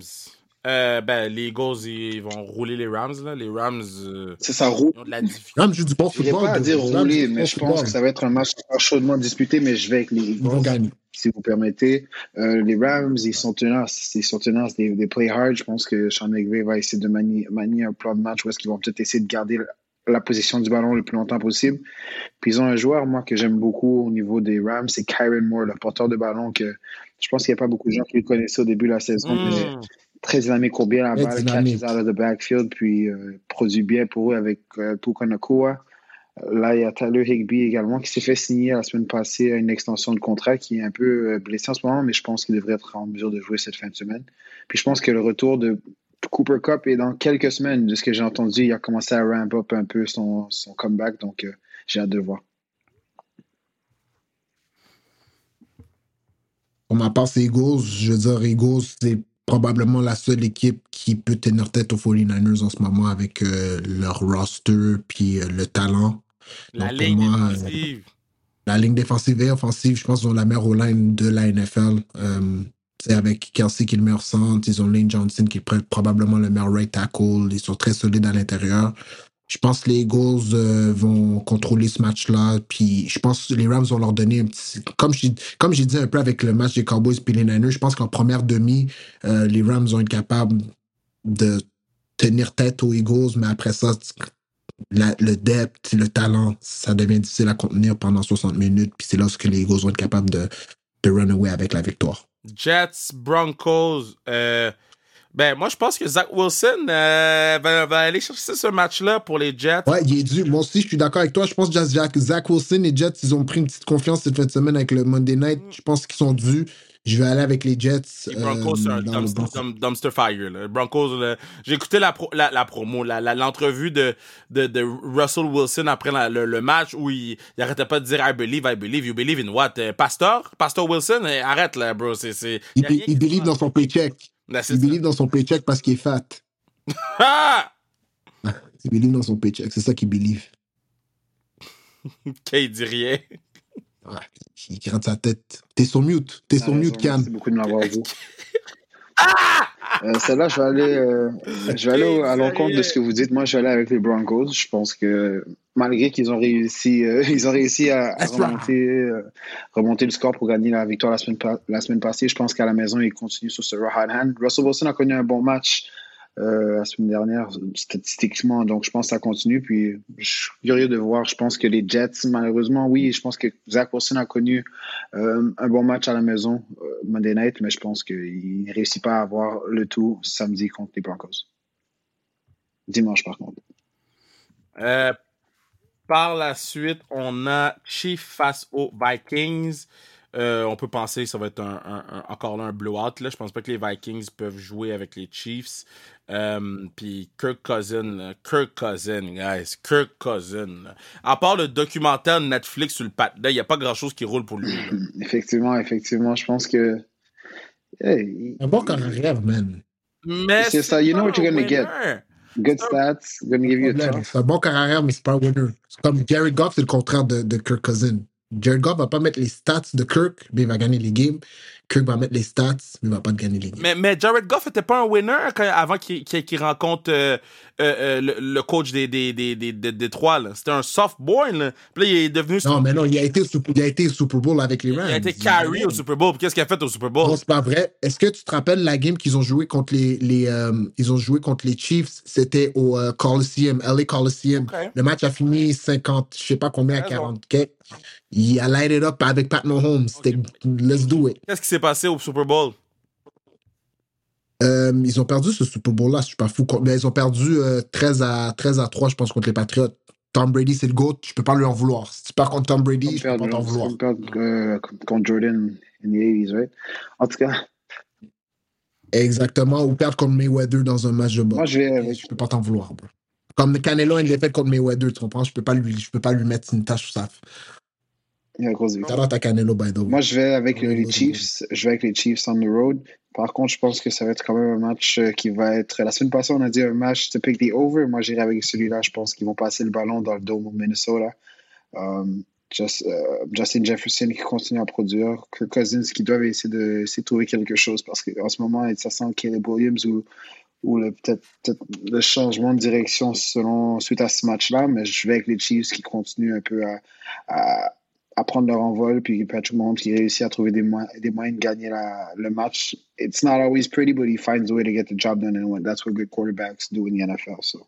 Euh, ben, les Eagles, ils vont rouler les Rams. Là. Les Rams, euh, C'est ça roule. ils ont de la. Rams joue du bon Je football. pas à dire Rams rouler, mais je pense que ça va être un match chaudement disputé, mais je vais avec les Ils vont Eagles. gagner. si vous permettez. Euh, les Rams, ils sont tenaces. Ils sont tenaces des, des play hard. Je pense que Sean McVay va essayer de manier, manier un plan de match où est-ce qu'ils vont peut-être essayer de garder la, position du ballon le plus longtemps possible. Puis ils ont un joueur, moi, que j'aime beaucoup au niveau des Rams, c'est Kyron Moore, le porteur de ballon que je pense qu'il n'y a pas beaucoup de gens qui le connaissaient au début de la saison. mais Mm. Très dynamique, court bien la Très balle, catches out of the backfield, puis euh, produit bien pour eux avec euh, Puka Nakua. Là, il y a Tyler Higby également qui s'est fait signer la semaine passée à une extension de contrat qui est un peu euh, blessé en ce moment, mais je pense qu'il devrait être en mesure de jouer cette fin de semaine. Puis je pense que le retour de Cooper Cup est dans quelques semaines. De ce que j'ai entendu, il a commencé à ramp up un peu son, son comeback, donc euh, j'ai hâte de le voir. Pour ma part, c'est Eagles. Je veux dire, Eagles, c'est probablement la seule équipe qui peut tenir tête aux 49ers en ce moment avec euh, leur roster puis euh, le talent. La Donc, ligne moi, euh, défensive. La ligne défensive et offensive, je pense qu'ils ont la meilleure line de la NFL. C'est avec Kelsey qui est le meilleur centre. Ils ont Lane Johnson qui est pr- probablement le meilleur right tackle. Ils sont très solides à l'intérieur. Je pense que les Eagles euh, vont contrôler ce match-là. Puis je pense que les Rams vont leur donner un petit. Comme j'ai comme j'ai dit un peu avec le match des Cowboys et les Niners, je pense qu'en première demi, euh, les Rams vont être capables de tenir tête aux Eagles, mais après ça, le depth, le talent, ça devient difficile à contenir pendant 60 minutes. Puis c'est là que les Eagles vont être capables de, de run away avec la victoire. Jets, Broncos. euh, ben, moi, je pense que Zach Wilson euh, va, va aller chercher ce match-là pour les Jets. Ouais, il est dû. Moi aussi, je suis d'accord avec toi. Je pense que Zach, Zach Wilson et Jets, ils ont pris une petite confiance cette fin de semaine avec le Monday Night. Je pense qu'ils sont dus. Je vais aller avec les Jets. Les Broncos, c'est euh, un dans le dumpster, dumpster fire. là. Broncos, là, j'ai écouté la, pro- la, la promo, la- la- l'entrevue de, de, de Russell Wilson après le, le match où il, il arrêtait pas de dire I believe, I believe, you believe in what? Euh, Pastor? Pastor Wilson? Eh, arrête là, bro. C'est, c'est, Il, rien il qui believe dans son paycheck. C'est Il ça. believe dans son paycheck parce qu'il est fat. Ah! Il believe dans son paycheck. C'est ça qu'il believe. Qu'il dit rien. Ouais, il gratte sa tête. T'es sur mute. T'es T'as sur mute, Cam. Merci beaucoup de m'avoir dit. Euh, Celle-là, je vais aller, euh, je vais aller à l'encontre de ce que vous dites. Moi, je vais aller avec les Broncos. Je pense que malgré qu'ils ont réussi, euh, ils ont réussi à, à remonter, euh, remonter le score pour gagner la victoire la semaine, la semaine passée, je pense qu'à la maison, ils continuent sur ce hot hand. Russell Wilson a connu un bon match euh, la semaine dernière, statistiquement. Donc, je pense que ça continue. Puis, je suis curieux de voir. Je pense que les Jets, malheureusement, oui, je pense que Zach Wilson a connu euh, un bon match à la maison euh, Monday Night, mais je pense qu'il ne réussit pas à avoir le tout samedi contre les Broncos. Dimanche, par contre. Par la suite, on a Chief face aux Vikings. Euh, on peut penser que ça va être un, un, un, encore là un blowout. Là. Je pense pas que les Vikings peuvent jouer avec les Chiefs. Euh, Puis Kirk Cousin, là. Kirk Cousin, guys. Kirk Cousin. Là. À part le documentaire de Netflix sur le pat, il n'y a pas grand chose qui roule pour lui. Là. effectivement, effectivement. Je pense que. Hey, un bon carrière, man. Mais c'est ça. You know what you're gonna get. Good stats, gonna give you a chance. C'est un bon carrière, mais c'est pas un winner. Comme Gary Goff, c'est le contraire de, de Kirk Cousin. Jared Goff va pas mettre les stats de Kirk, mais il va gagner les games. Kirk va mettre les stats, mais il va pas gagner les games. Mais, mais Jared Goff était pas un winner quand, avant qu'il qu qu rencontre euh, euh, le, le, coach des, des, des, des, des, des trois. C'était un soft boy. Là. Puis là, il est devenu. Non, mais non, il a été au Super, il a été au Super Bowl avec les Rams. Il a été carry au Super Bowl. Qu'est-ce qu'il a fait au Super Bowl? Non, c'est pas vrai. Est-ce que tu te rappelles la game qu'ils ont joué contre les, les euh, ils ont joué contre les Chiefs? C'était au euh, Coliseum, LA Coliseum. Okay. Le match a fini 50, je sais pas combien, à 40 Il a light it up avec Pat Mahomes. C'était let's do it. Qu'est-ce qui s'est passé au Super Bowl? Euh, ils ont perdu ce Super Bowl-là, je suis pas fou. Mais ils ont perdu euh, 13, à, 13 à 3, je pense, contre les Patriots. Tom Brady, c'est le GOAT, je peux pas lui en vouloir. Si tu perds contre Tom Brady, je peux pas t'en vouloir. Euh, contre Jordan in the 80s, right? En tout cas. Exactement, ou perdre contre Mayweather dans un match de boxe. Moi, je vais. Je peux pas t'en vouloir, bro. Comme Canelo a une défaite contre Mayweather, tu comprends? Je peux pas lui, je peux pas lui mettre une tâche sur ça. Il y a grosse victoire. à Canelo, by the way. Moi, je vais avec les Chiefs. Je vais avec les Chiefs on the road. Par contre, je pense que ça va être quand même un match euh, qui va être. La semaine passée, on a dit un match to pick the over. Moi, j'irai avec celui-là. Je pense qu'ils vont passer le ballon dans le dôme au Minnesota. Um, Just, uh, Justin Jefferson qui continue à produire. Kirk Cousins qui doivent essayer de, essayer de trouver quelque chose parce qu'en ce moment, ça sent Caleb Williams ou, ou peut-être peut le changement de direction selon, suite à ce match-là. Mais je vais avec les Chiefs qui continuent un peu à, à à prendre leur envol, puis Patrick Mahomes qui réussit à trouver des, moyens, de gagner la, le match. It's not always pretty, but he finds a way to get the job done, and that's what good quarterbacks do in the NFL. So.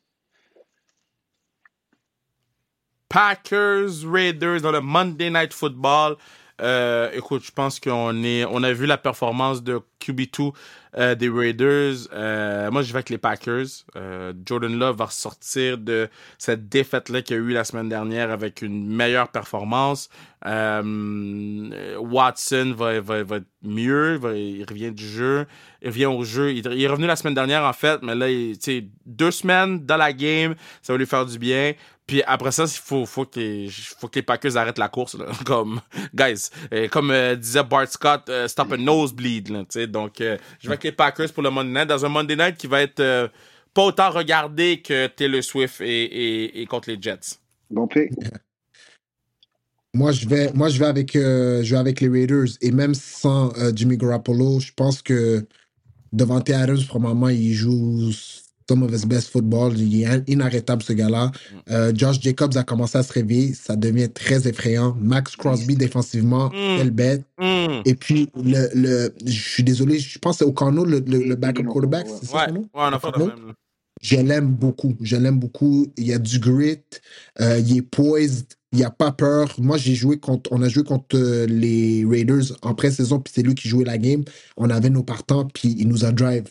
Packers, Raiders dans le Monday Night Football. Euh, écoute, je pense qu'on on a vu la performance de QB2 euh, des Raiders. Euh, moi, je vais avec les Packers. Euh, Jordan Love va ressortir de cette défaite-là qu'il y a eu la semaine dernière avec une meilleure performance. Watson va, va, être mieux. Il revient du jeu. Il revient au jeu. Il, est revenu la semaine dernière, en fait, mais là, il, deux semaines dans la game, ça va lui faire du bien. Puis après ça, il faut, faut, que faut que les Packers arrêtent la course. Là. Comme, guys, comme disait Bart Scott, stop a nosebleed. Là, donc, euh, je vais avec les Packers pour le Monday Night, dans un Monday Night qui va être euh, pas autant regardé que Taylor Swift et, et, et contre les Jets. Bon pick. Moi, je vais, moi, je vais avec, euh, je vais avec les Raiders. Et même sans Jimmy Garoppolo, je pense que Devante Adams, probablement, il joue some of his best football. Il est inarrêtable, ce gars-là. Euh, Josh Jacobs a commencé à se réveiller. Ça devient très effrayant. Max Crosby, défensivement, Mm. quelle bête. Mm. Et puis, le, le, je suis désolé, je pense que c'est O'Connell, le, le, le backup quarterback. C'est ça Ouais, ouais, on a même. Je l'aime beaucoup. Je l'aime beaucoup. Il y a du grit. Euh, il est poised. Il n'a pas peur. Moi, j'ai joué contre. On a joué contre euh, les Raiders en pré-saison, puis c'est lui qui jouait la game. On avait nos partants, puis il nous a drive.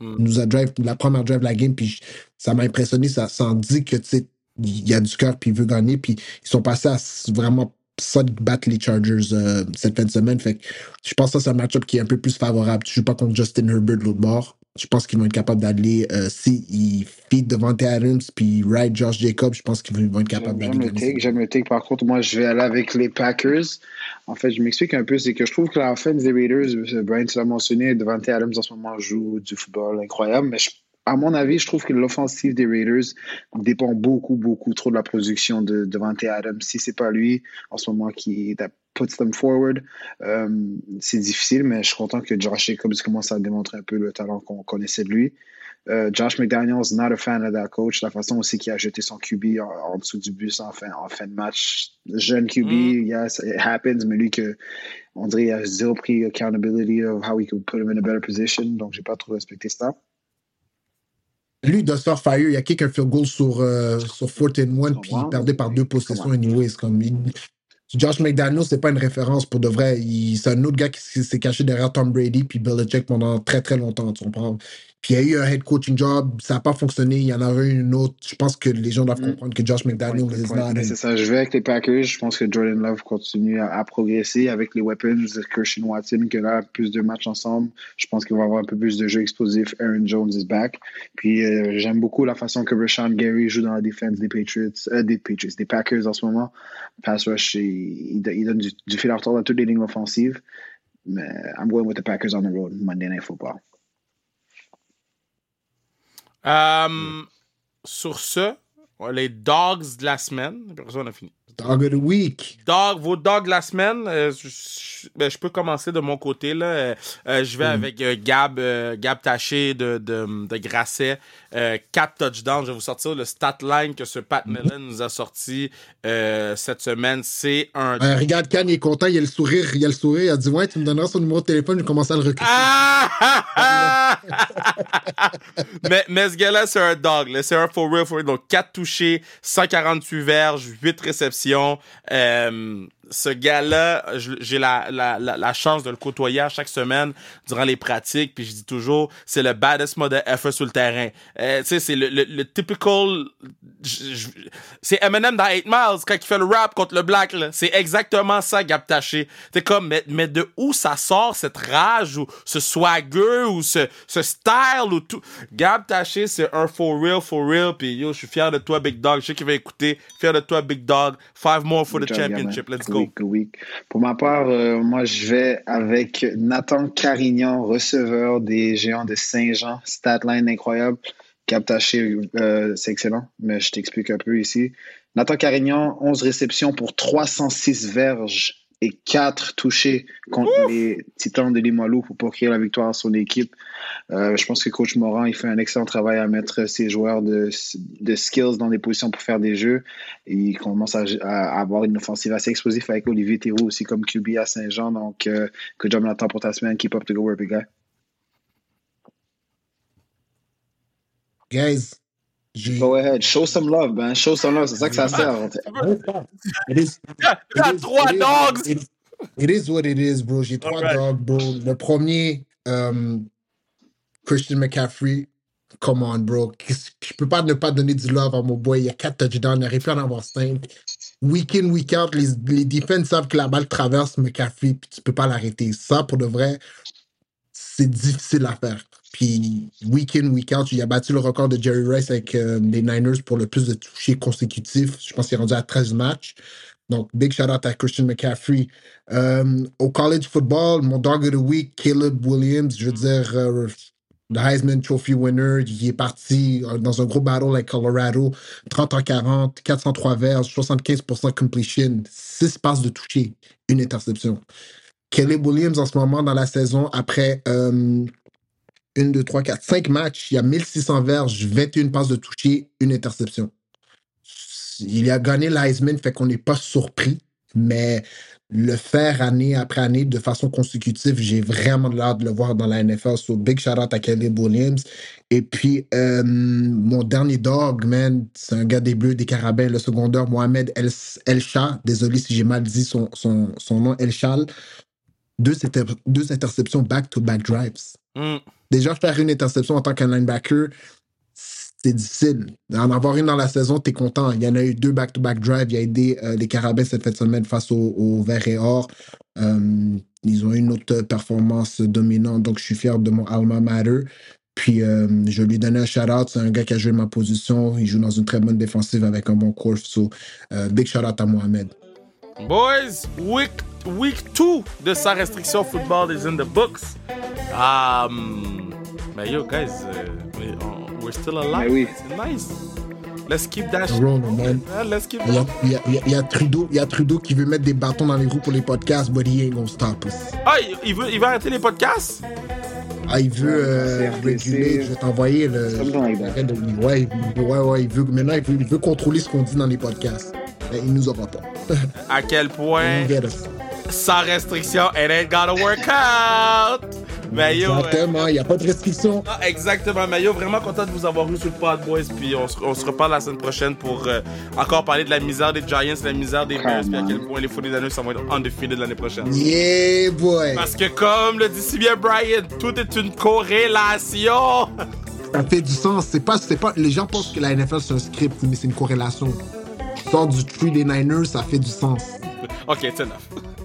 Mm. Nous a drive la première drive de la game, puis ça m'a impressionné. Ça, ça en dit que, tu sais, il y a du cœur, puis il veut gagner. Puis ils sont passés à vraiment ça de battre les Chargers euh, cette fin de semaine. Fait je pense que c'est un match-up qui est un peu plus favorable. Tu joues pas contre Justin Herbert de l'autre bord. Je pense qu'ils vont être capables d'aller, euh, s'ils feed Devante Adams puis ride Josh Jacobs, je pense qu'ils vont être capables J'aime d'aller le gagner. take, j'aime le take. Par contre, moi, je vais aller avec les Packers. En fait, je m'explique un peu, c'est que je trouve que l'offense des Raiders, euh, Brian, tu l'as mentionné, Devante Adams en ce moment joue du football incroyable, mais je- à mon avis, je trouve que l'offensive des Raiders dépend beaucoup, beaucoup trop de la production de Devante Adams. Si c'est pas lui, en ce moment, qui est them forward. Euh, c'est difficile, mais je suis content que Josh Jacobs commence à démontrer un peu le talent qu'on connaissait de lui. Euh, Josh McDaniels, not a fan of that coach. La façon aussi qu'il a jeté son QB en, dessous du bus en fin, en fin de match. Jeune QB, mm. yes, it happens, mais lui, que, on dirait qu'il a zéro pris accountability of how he could put him in a better position. Donc, j'ai pas trop respecté ça. Lui, il doit se faire fire. Il a kick un field goal sur, euh, sur 4 and 1, puis il perdait par deux possessions anyways. Comme il, Josh McDaniels, c'est pas une référence pour de vrai. C'est un autre gars qui s'est caché derrière Tom Brady puis Belichick pendant très très longtemps, tu comprends? Puis il y a eu un head coaching job, ça n'a pas fonctionné, il y en a eu une autre. Je pense que les gens doivent mm. comprendre que Josh McDaniels est là. C'est ça, je vais avec les Packers. Je pense que Jordan Love continue à, progresser avec les weapons de Christian Watson, qui a plus de matchs ensemble. Je pense qu'il va avoir un peu plus de jeux explosifs. Aaron Jones is back. Puis euh, j'aime beaucoup la façon que Rashawn Gary joue dans la défense des Patriots, euh, des Patriots, des Packers en ce moment. Pass rush, il, donne du, du fil à retordre à toutes les lignes offensives. Mais I'm going with the Packers on the road, Monday Night Football. Euh, sur ce, les dogs de la semaine. Après on a fini. Dog of the week. Dog, vos dogs de la semaine. Euh, ben, je peux commencer de mon côté. Là. Euh, euh, je vais mm. avec Gab, Gab Taché de, de, de Grasset. 4 touchdowns. Je vais vous sortir le stat line que ce Pat mm. Mellon nous a sorti cette semaine. C'est un. regarde, Kanye est content. Il a le sourire. Il a le sourire. Il a dit Ouais, tu me donneras son numéro de téléphone. Je commence à le recruter. Ah! mais, mais ce gars-là, c'est un dog. C'est un for real, for real. Donc, 4 touchés, 148 verges, 8 réceptions. Euh, ce gars-là, j'ai la, la, la, chance de le côtoyer chaque semaine durant les pratiques, puis je dis toujours, c'est le baddest mode effort sur le terrain. Euh, tu sais, c'est le, le, typical... C'est Eminem dans 8 Miles, quand il fait le rap contre le black, là. C'est exactement ça, Gap Taché. T'es comme, mais, mais, de où ça sort, cette rage, ou ce swagger, ou ce, ce style, ou tout? Gab Taché, c'est un for real, for real, puis yo, je suis fier de toi, Big Dog. Je sais qu'il va écouter. Fier de toi, Big Dog. Five more for the championship. Let's go. Pour ma part, euh, moi, je vais avec Nathan Carignan, receveur des Géants de Saint-Jean. Statline incroyable. Captaché, euh, c'est excellent, mais je t'explique un peu ici. Nathan Carignan, 11 réceptions pour 306 verges et 4 touchés contre les Titans de Limoilou pour procurer la victoire sur l'équipe. Euh, je pense que coach Morin il fait un excellent travail à mettre ses joueurs de, de skills dans des positions pour faire des jeux. Et il commence à, avoir une offensive assez explosive avec Olivier Théroux aussi comme QB à Saint-Jean. Donc, euh, good job Nathan pour ta semaine. Keep up the good work, big guy. Guys, Go ahead, show some love, man. Show some love, c'est ça que ça sert. It is, it trois dogs. It is, what it is, bro. J'ai trois dogs, bro. Le premier, um, Christian McCaffrey. Come on, bro. Je peux pas ne pas donner du love à mon boy. Il y a quatre touchdowns, il n'arrive pas à en avoir cinq. Week in, week out, les, les defenses savent que la balle traverse McCaffrey, puis tu peux pas l'arrêter. Ça, pour de vrai, c'est difficile à faire. Puis, week in, week out, il a battu le record de Jerry Rice avec euh, les Niners pour le plus de touchés consécutifs. Je pense qu'il est rendu à 13 matchs. Donc, big shout out à Christian McCaffrey. Euh, au college football, mon dog of the week, Caleb Williams, je veux dire, euh, le Heisman Trophy winner, il est parti dans un gros battle avec Colorado, 30 en 40, 403 verges, 75% completion, 6 passes de toucher, une interception. Caleb Williams, en ce moment, dans la saison, après 1, 2, 3, 4, 5 matchs, il y a 1600 verges, 21 passes de toucher, une interception. Il a gagné l'Heisman, fait qu'on n'est pas surpris, mais le faire année après année de façon consécutive, j'ai vraiment hâte de le voir dans la NFL. So, big shout out à Caleb Williams. Et puis, euh, mon dernier dog, man, c'est un gars des Bleus, des Carabins, le secondaire, Mohamed El, Elcha. Désolé si j'ai mal dit son, nom, Elchal. Deux, deux interceptions back-to-back drives. Mm. Déjà, faire une interception en tant qu'un linebacker, c'est difficile. En avoir une dans la saison, tu es content. Il y en a eu deux back-to-back drives. Il a aidé euh, les Carabins cette semaine face au, au Vert et Or. Euh, ils ont une autre performance dominante, donc je suis fier de mon alma mater. Puis euh, je lui donnais un shout-out. C'est un gars qui a joué ma position. Il joue dans une très bonne défensive avec un bon course. So, big shout-out à Mohamed. Boys, week, week 2 de sa restriction football is in the books. Um, mais yo, guys, uh, we're still alive. Oui. C'est nice. Let's keep that shit. Corona, man. Let's keep Il y, a, that. il, y y y a Trudeau, y a Trudeau qui veut mettre des bâtons dans les roues pour les podcasts, but he ain't gonna stop us. Ah, il- veut, il veut arrêter les podcasts? Ah, il veut euh, réguler, je vais t'envoyer le. something like that. arrête de- Ouais, ouais, ouais, il veut, maintenant il veut, il veut contrôler ce qu'on dit dans les podcasts. Mais il nous aura pas. À quel point, sans restriction, it ain't gonna work out. Mais yo, euh, Exactement, il n'y a pas de restriction. ah, exactement. Mais yo, vraiment content de vous avoir eu sur le pod, boys. Puis on se, on se reparle la semaine prochaine pour euh, encore parler de la misère des Giants, de la misère des Bears, puis à quel point les 49ers ça va être undefeated l'année prochaine. Yeah, boy. Parce que comme le dit si bien Brian, tout est une corrélation. Ça fait du sens. C'est pas, c'est pas, les gens pensent que la NFL c'est un script, mais c'est une corrélation. Sors du tree des Niners, ça fait du sens. ok, c'est enough.